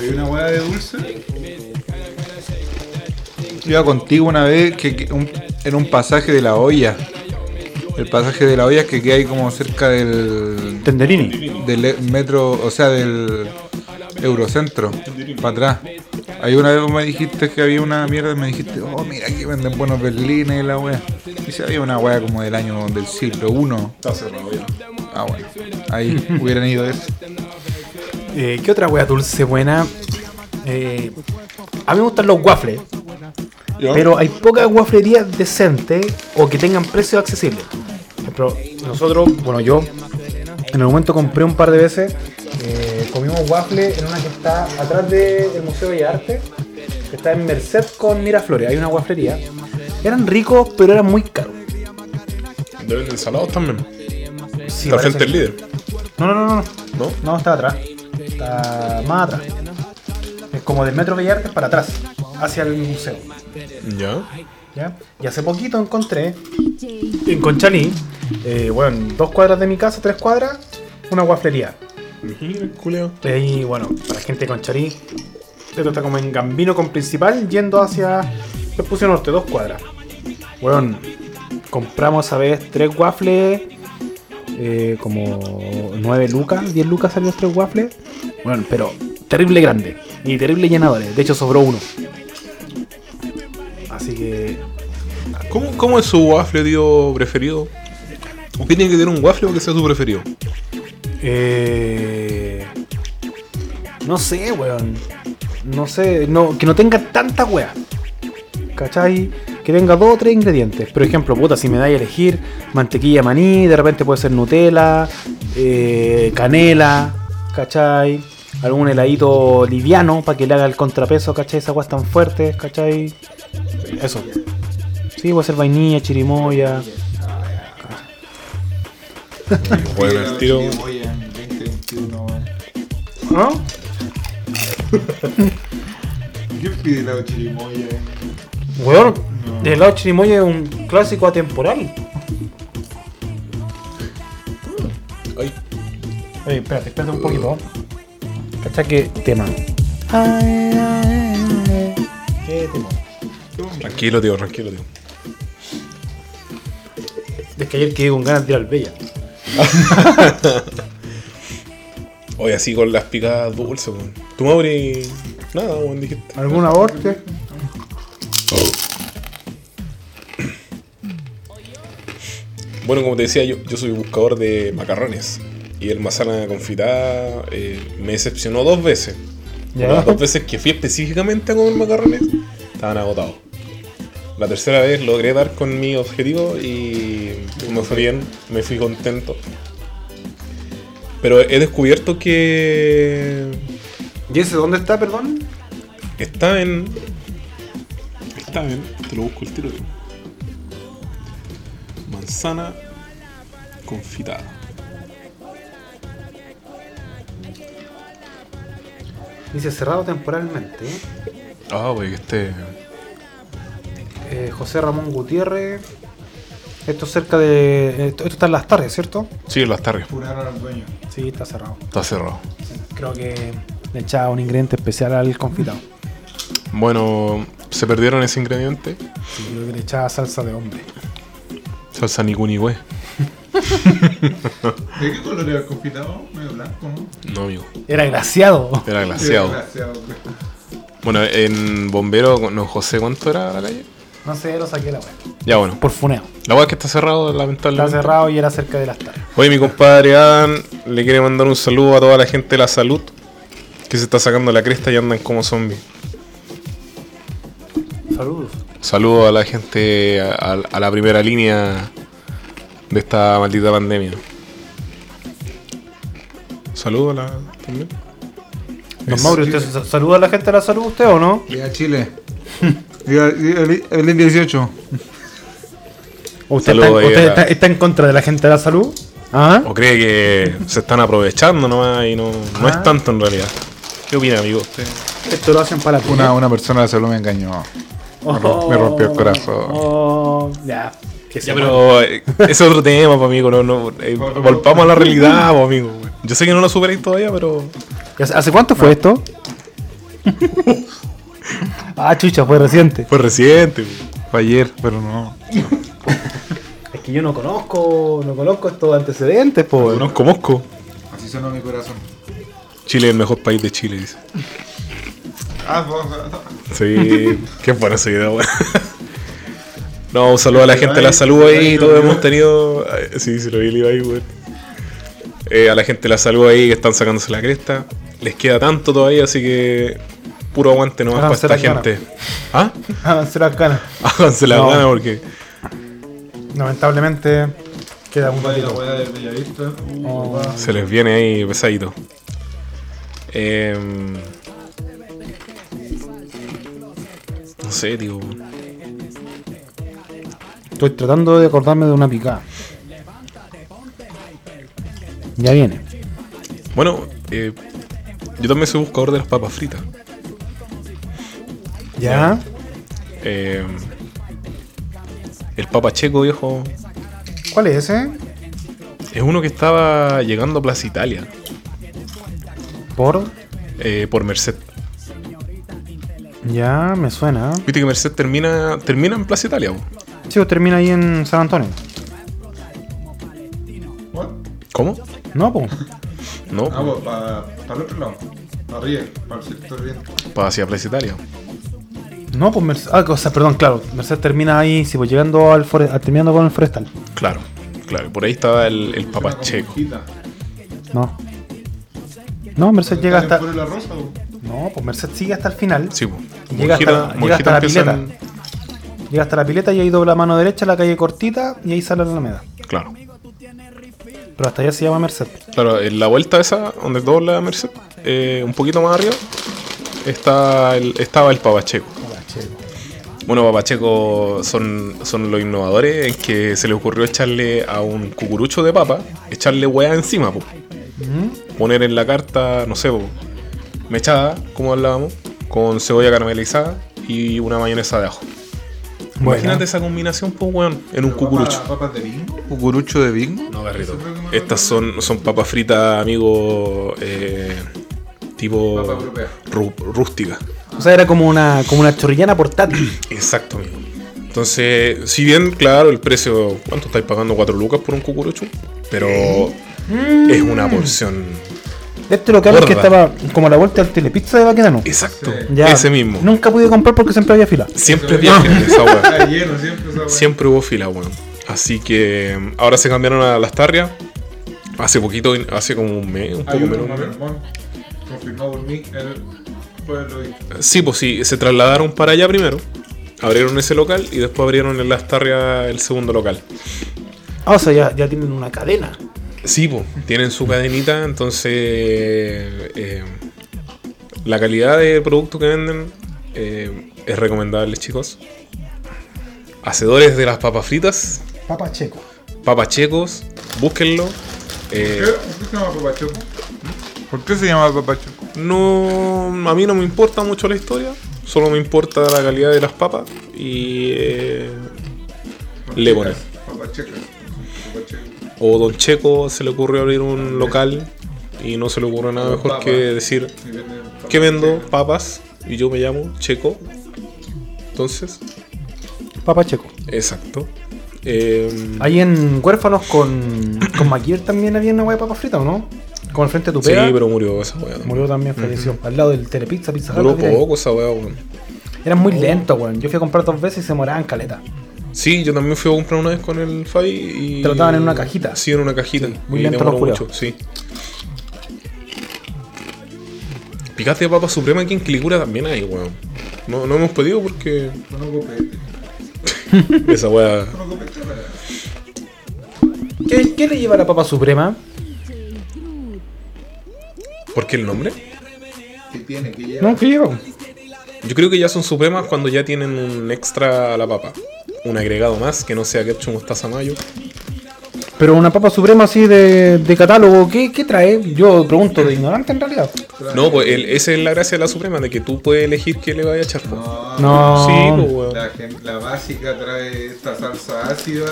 Hay una hueá de dulce. Iba contigo una vez que, que un- en un pasaje de la olla. El pasaje de la olla que queda ahí como cerca del, Tenderini. del e- metro, o sea, del Eurocentro, para atrás. Ahí una vez me dijiste que había una mierda, me dijiste, oh, mira, aquí venden buenos berlines y la wea. Y si había una wea como del año del siglo I. Está cerrado ya. Ah, bueno, ahí hubieran ido eso. Eh, ¿Qué otra wea dulce buena? Eh, a mí me gustan los waffles. Pero hay pocas guaflerías decentes o que tengan precios accesibles. Por ejemplo, nosotros, bueno, yo en el momento compré un par de veces, eh, comimos waffles en una que está atrás del Museo de Arte, que está en Merced con Miraflores. Hay una guaflería. Eran ricos, pero eran muy caros. Deben ensalados también. Sí, la frente del líder. No, no, no, no. ¿No? No, está atrás. Está más atrás. Como del Metro Bellas para atrás, hacia el museo. Ya. ¿ya? Y hace poquito encontré en Conchalí, eh, bueno, dos cuadras de mi casa, tres cuadras, una guaflería. El culeo. Y ahí, bueno, para la gente de Conchalí, esto está como en Gambino con principal, yendo hacia Vespucio Norte, dos cuadras. Bueno, compramos a vez tres waffles, eh, como 9 lucas, 10 lucas salió los tres waffles. Bueno, pero terrible grande y terrible llenadores. De hecho, sobró uno. Así que ¿Cómo, ¿Cómo es su waffle, tío, preferido? ¿O qué tiene que tener un waffle para que sea su preferido? Eh, no sé, weón. No sé, no, que no tenga tanta wea. ¿Cachai? Que tenga dos o tres ingredientes. Por ejemplo, puta, si me dais a elegir mantequilla maní, de repente puede ser Nutella, eh, canela, ¿cachai? Algún heladito liviano para que le haga el contrapeso, ¿cachai? Esas aguas tan fuertes, ¿cachai? Eso. Sí, puede ser vainilla, chirimoya. Bueno, el tiro. ¿No? ¿Quién pide la chirimoya? Weón, el helado chirimoya es un clásico atemporal. Ay, Oye, espérate, espérate un poquito. ¿Cachai que tema? ¿Qué tema? tranquilo, tío, tranquilo, tío. Es que ayer quedé con ganas de ir al Bella. Hoy así con las picadas dulces, weón. ¿Tú, Mauri? Nada, weón, dijiste. ¿Algún aborte? Bueno, como te decía, yo, yo soy buscador de macarrones. Y el manzana confitada eh, me decepcionó dos veces. Ya. Las dos veces que fui específicamente a comer macarrones, estaban agotados. La tercera vez logré dar con mi objetivo y me fue bien, me fui contento. Pero he descubierto que ¿Y ese dónde está, perdón? está en. Está en. Te lo busco el tiro. Manzana confitada. Dice cerrado temporalmente. Ah, pues que este. Eh, José Ramón Gutiérrez. Esto es cerca de. Esto, esto está en las tardes, ¿cierto? Sí, en las tardes. Puraron al dueño. Sí, está cerrado. Está cerrado. Creo que le echaba un ingrediente especial al confitado. Bueno, se perdieron ese ingrediente. Sí, creo que le echaba salsa de hombre. Salsa Nikunihue. ¿De qué color era el confitado? Medio blanco, ¿no? No, amigo. Era glaciado. Era. Glaseado. Bueno, en Bombero, no José, ¿cuánto era la calle? No sé, lo saqué la weá. Ya, bueno. Por funeo. La es que está cerrado, Está lamentablemente. cerrado y era cerca de las tardes. Oye, mi compadre Adam le quiere mandar un saludo a toda la gente de la salud que se está sacando la cresta y andan como zombies. Saludos. Saludos a la gente, a, a la primera línea de esta maldita pandemia. Saludos a la también. Don Mauri, ¿usted sa- saluda a la gente de la salud usted o no? Viva Chile. Viva el, el 18. ¿O usted, Saludos está, ahí usted a la- está- está en contra de la gente de la salud? ¿Ah? ¿O cree que se están aprovechando nomás y no, no Ah. es tanto en realidad? ¿Qué opina, amigo? Usted? Esto lo hacen para la Una, una persona de salud me engañó. Me rom- me rompió el corazón. Oh, ya. Que Ya, pero eh, ese es otro tema, pues, amigo. No, no, eh, volvamos a la realidad, pues, amigo. Yo sé que no lo superáis todavía, pero. ¿Y ¿Hace, cuánto fue esto? ah, chucha, fue reciente. Fue reciente. pues. Fue ayer, pero no. Es que yo no conozco, no conozco estos antecedentes, pues. Conozco Mosco. Así sonó mi corazón. Chile es el mejor país de Chile, dice. Ah, Sí, qué buena esa idea, weón. No, un saludo a la gente de la salud ahí, todos hemos tenido. eh, Sí, sí, lo vi el Ibai, weón. Eh, a la gente de la salud ahí que están sacándose la cresta. Les queda tanto todavía, así que puro aguante nomás para Háganse esta las ganas. gente. ¿Ah? Háganse las ganas. Háganse la No. gana porque Lamentablemente, queda un la ratito. Bellavista. Oh. se les viene ahí pesadito. Em, no sé, tío. Estoy tratando de acordarme de una picada. Ya viene. Bueno, eh, yo también soy buscador de las papas fritas. ¿Ya? Eh, el Papa Checo, viejo, ¿Cuál es ese? es uno que estaba llegando a Plaza Italia ¿Por? eh, por Merced. Ya, me suena. Viste que Merced termina, termina en Plaza Italia. po. Sí, pues termina ahí en San Antonio. ¿Cómo? No, pues. No, Ah, pues para el otro lado. Para arriba, para el sector bien. para hacia Italia. No, pues Merced. Ah, o sea, perdón, claro. Merced termina ahí, sí, pues llegando al fore- al- terminando con el forestal. Claro, claro. Por ahí estaba el, el Papa Checo. No. No, Merced llega hasta. ¿Por la rosa o? No, pues Merced sigue hasta el final. Sí, po. Llega hasta- llega hasta la pileta. en- Llega hasta la pileta y ahí dobla la mano derecha, la calle cortita y ahí sale la Alameda. Claro. Pero hasta allá se llama Merced. Claro, en la vuelta esa, donde dobla Merced, eh, un poquito más arriba, está el, estaba el Papacheco. Bueno, Papacheco son, son los innovadores en que se le ocurrió echarle a un cucurucho de papa, echarle hueá encima, po. poner en la carta, no sé, po, mechada, como hablábamos, con cebolla caramelizada y una mayonesa de ajo. Imagínate esa combinación, pues, weón, en un cucurucho. ¿Papas de bingo? ¿Cucurucho de bingo? No, Garrito. Estas son, son papas fritas, amigo, eh, tipo Papa europea. rú- rústica. O sea, era como una, como una chorrillana portátil. Exacto, amigo. Entonces, si bien, claro, el precio, ¿cuánto estáis pagando? ¿4 lucas por un cucurucho? Pero es una porción. Este local es que estaba como a la vuelta del telepizza de Baquedano. Exacto, Ya. ese mismo. Nunca pude comprar porque siempre había fila. Siempre había fila en esa weá. Siempre hubo fila, weón. Así que mm, ahora se cambiaron a las tarrias. Hace poquito, hace como un mes, un poco menos. confirmado por mí, Sí, pues sí, se trasladaron para allá primero. Abrieron ese local y después abrieron en Las Tarrias el segundo local. Ah, o sea, ya, ya tienen una cadena. Sí, pues, tienen su cadenita, entonces eh, la calidad de producto que venden eh, es recomendable, chicos. Hacedores de las papas fritas, Papa Checo. papas checos, búsquenlo. Eh, ¿Por qué se llama Papachoco? ¿Por qué se llama Papachoco? no, a mí no me importa mucho la historia, solo me importa la calidad de las papas y eh, le ponen. Papacheca. O Don Checo se le ocurrió abrir un local y no se le ocurrió nada mejor que decir papas que vendo papas y yo me llamo Checo. Entonces, Papa Checo. exacto. Eh, Ahí en Huérfanos con, con Maquier también había una hueá de papa frita, ¿o no? Como al frente de tu sí, pega. pero murió esa weá. Murió también, falleció. Al lado del Telepizza, Pizza Hut, Duró poco esa weá, weón. Eran muy lentos, weón. Yo fui a comprar dos veces y se moraban caleta. Sí, yo también fui a comprar una vez con el Fabi y. Te lo daban en una cajita. Sí, en una cajita. muy Y lento demoró los mucho, sí. Picate de papa suprema aquí en Quilicura también hay, weón. No, no hemos pedido porque No copete. esa weá. ¿Qué, qué le lleva la papa suprema? ¿Por qué el nombre? ¿Qué tiene? ¿Qué lleva? No, ¿qué lleva? Yo creo que ya son supremas cuando ya tienen un extra a la papa. Un agregado más que no sea ketchup, mostaza, mayo. Pero una papa suprema así de, de catálogo, ¿qué, ¿qué trae? Yo pregunto de ignorante en realidad. No, pues el- esa es la gracia de la suprema, de que tú puedes elegir qué le vaya a echar. No, No. Sí, pues. La, gen- la básica trae esta salsa ácida.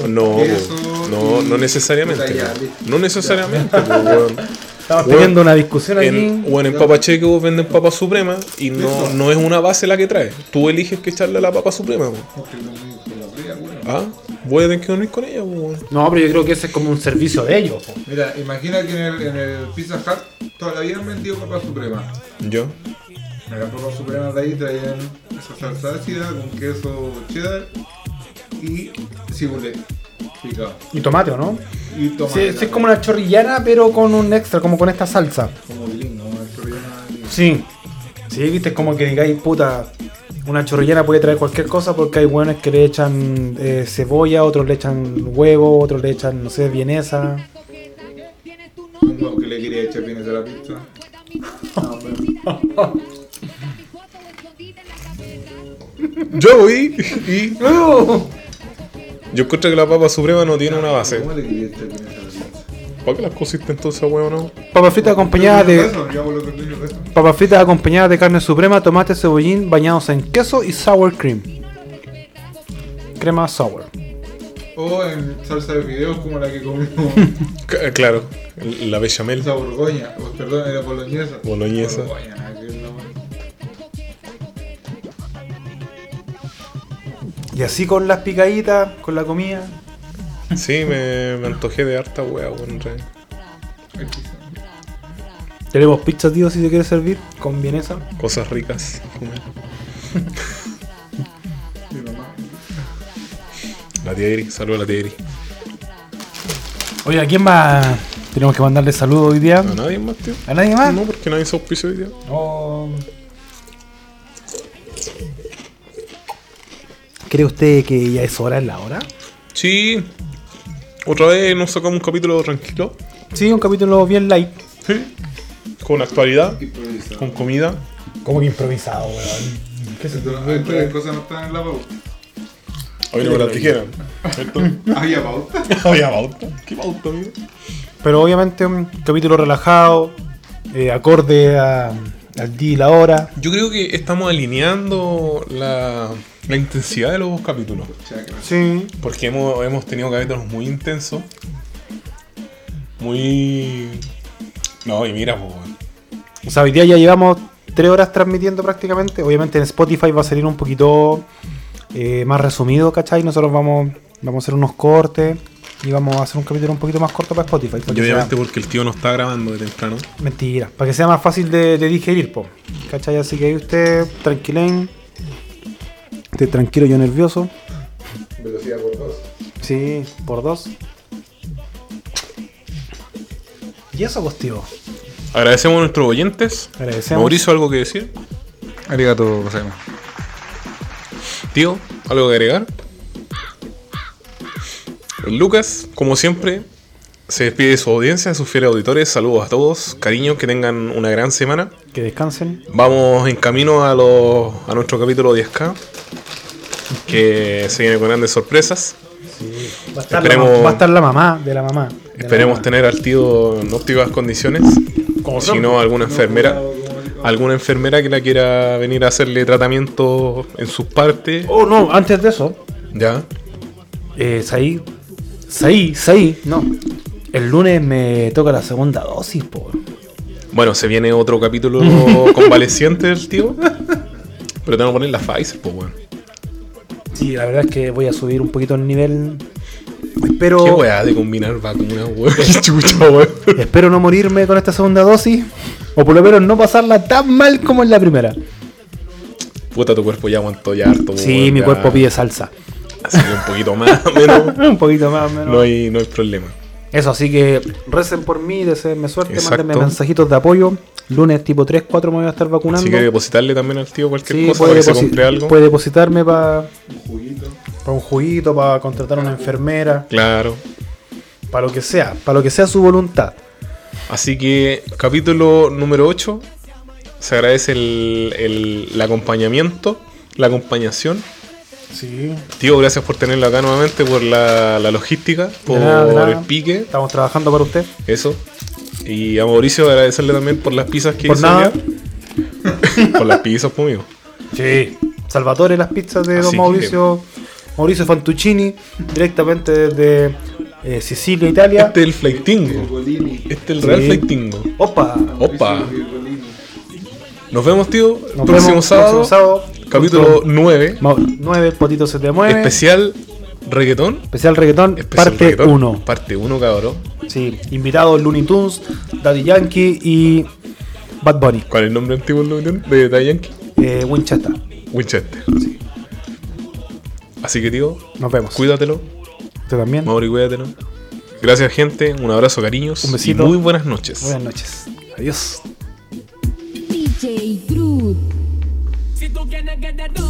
Con No, queso no, no necesariamente. Ya. No necesariamente, po, weón. Estamos Bueno, teniendo una discusión aquí. En, bueno, en Papa Checo venden papa suprema y no, no es una base la que trae. Tú eliges que echarle a la papa suprema. no la weón. Ah, voy a tener que dormir con ella, weón. No, pero yo creo que ese es como un servicio de ellos. Mira, imagina que en el, en el Pizza Hut toda la vida han vendido papa suprema. Yo. Las papas supremas de ahí traían esa salsa ácida con queso cheddar y cibulet picado. Y tomate, ¿o no? Y Sí, tomate. sí, es como una chorrillana, pero con un extra, como con esta salsa. Como ¿no? El chorrillana. Sí. Sí, viste, es como que digáis, puta, una chorrillana puede traer cualquier cosa porque hay buenos que le echan eh, cebolla, otros le echan huevo, otros le echan, no sé, vienesa. Huevo que le quería echar bienes a la pizza. No, pero- Yo voy y. Yo encuentro que la papa suprema no tiene una base. ¿Cómo le la? ¿Para qué las cosiste entonces, weón? No? Papas fritas acompañadas de papas fritas acompañadas de carne suprema, tomate, cebollín, bañados en queso y sour cream. Crema sour. O en salsa de fideos como la que comimos. Claro, la bechamel. Esa borgoña, perdón, era boloñesa. Boloñesa. Borgoña, Y así con las picaditas, con la comida. Sí, me, me antojé de harta weá, weón. Tenemos pizza, tío, si se quiere servir, con vienesa. Cosas ricas. La tía Eri, saludos a la tía Eri. Oye, ¿a quién más tenemos que mandarle saludos hoy día? ¿A nadie más, tío? ¿A nadie más? No, porque nadie se auspicia hoy día. Oh. ¿Cree usted que ya es hora en la hora? Sí. Otra vez nos sacamos un capítulo tranquilo. Sí, un capítulo bien light. Sí. Con actualidad, Improvisado. con comida. Como que improvisado, weón. ¿Qué se varias cosas no están en la pauta. Hoy no me las. Había pauta. Había pauta. ¿Qué pauta, amigo? Pero obviamente un capítulo relajado, eh, acorde a- al día y la hora. Yo creo que estamos alineando la, la intensidad de los capítulos. Sí. Porque hemos, hemos tenido capítulos muy intensos. Muy. No, y mira, pues. O sea, hoy día ya llevamos tres horas transmitiendo prácticamente. Obviamente en Spotify va a salir un poquito eh, más resumido, ¿cachai? Nosotros vamos, vamos a hacer unos cortes y vamos a hacer un capítulo un poquito más corto para Spotify. para Y obviamente sea- porque el tío no está grabando de temprano. Mentira, para que sea más fácil de, de digerir, po. ¿Cachai? Así que ahí usted, tranquilen. Esté tranquilo, yo nervioso. Velocidad por dos. Sí, por dos. Y eso, pues, tío. Agradecemos a nuestros oyentes. Agradecemos. Mauricio, ¿algo que decir? Arigato, gozaimasu. Tío, ¿algo que agregar? Lucas, como siempre, se despide de su audiencia, de sus fieles auditores. Saludos a todos. Cariño, que tengan una gran semana. Que descansen. Vamos en camino a, los, a nuestro capítulo 10K. Que se viene con grandes sorpresas. Va a estar, Esperemos- la, va a estar la mamá de la mamá. de la Esperemos mamá. tener al tío en óptimas condiciones. Como si no, alguna enfermera. Alguna enfermera que la quiera venir a hacerle tratamiento en sus partes. Oh, no, antes de eso. Ya. Eh, Saí. Saí, Saí, no. El lunes me toca la segunda dosis, po. Bueno, se viene otro capítulo convaleciente del tío. Pero tengo que poner la Pfizer, pues bueno. Sí, la verdad es que voy a subir un poquito el nivel. Espero, Qué weá de combinar vacunas, weón. Qué chucha, weón. espero no morirme con esta segunda dosis. O por lo menos no pasarla tan mal como en la primera. Puta, tu cuerpo ya aguantó ya harto, Sí, weón, mi ya. cuerpo pide salsa. Así que un poquito más, menos. un poquito más o menos. No hay, no hay problema. Eso, así que recen por mí, deseenme suerte, Exacto. mándenme mensajitos de apoyo. Lunes tipo 3, 4 me voy a estar vacunando. Si quiere depositarle también al tío cualquier Sí, cosa puede, para que se compre algo. puede depositarme para un juguito, para contratar a una enfermera, Claro. para lo que sea, para lo que sea su voluntad. Así que, capítulo número 8. Se agradece el, el- el acompañamiento, la acompañación. Sí. Tío, gracias por tenerlo acá nuevamente, por la, la logística, por nada, de nada. el pique, Estamos trabajando para usted. eso. Y a Mauricio agradecerle también por las pizzas que Por hizo nada. por las pizzas, pues, amigo. Sí. Salvatore, las pizzas de Así Don que- Mauricio. Mauricio Fantuccini, directamente desde eh, Sicilia, Italia. Este es el flightingo. Este es el Sí. real flightingo. Opa. Opa. Nos vemos, tío, Nos próximo vemos sábado. próximo sábado. Capítulo Junto- 9. Ma- 9, Potito se te mueve. Especial reggaetón. Especial reggaetón, Especial parte reggaetón, 1. Parte 1, cabrón. Sí, invitados Looney Tunes, Daddy Yankee y Bad Bunny. ¿Cuál es el nombre antiguo de Daddy Yankee? Eh, Winchester. Winchester. Así que, tío, Nos vemos. cuídatelo. Usted también. Mauri, cuídatelo. Gracias, gente. Un abrazo, cariños. Un besito. Y muy buenas noches. Buenas noches. Adiós. DJ Groot. Si tú quieres que te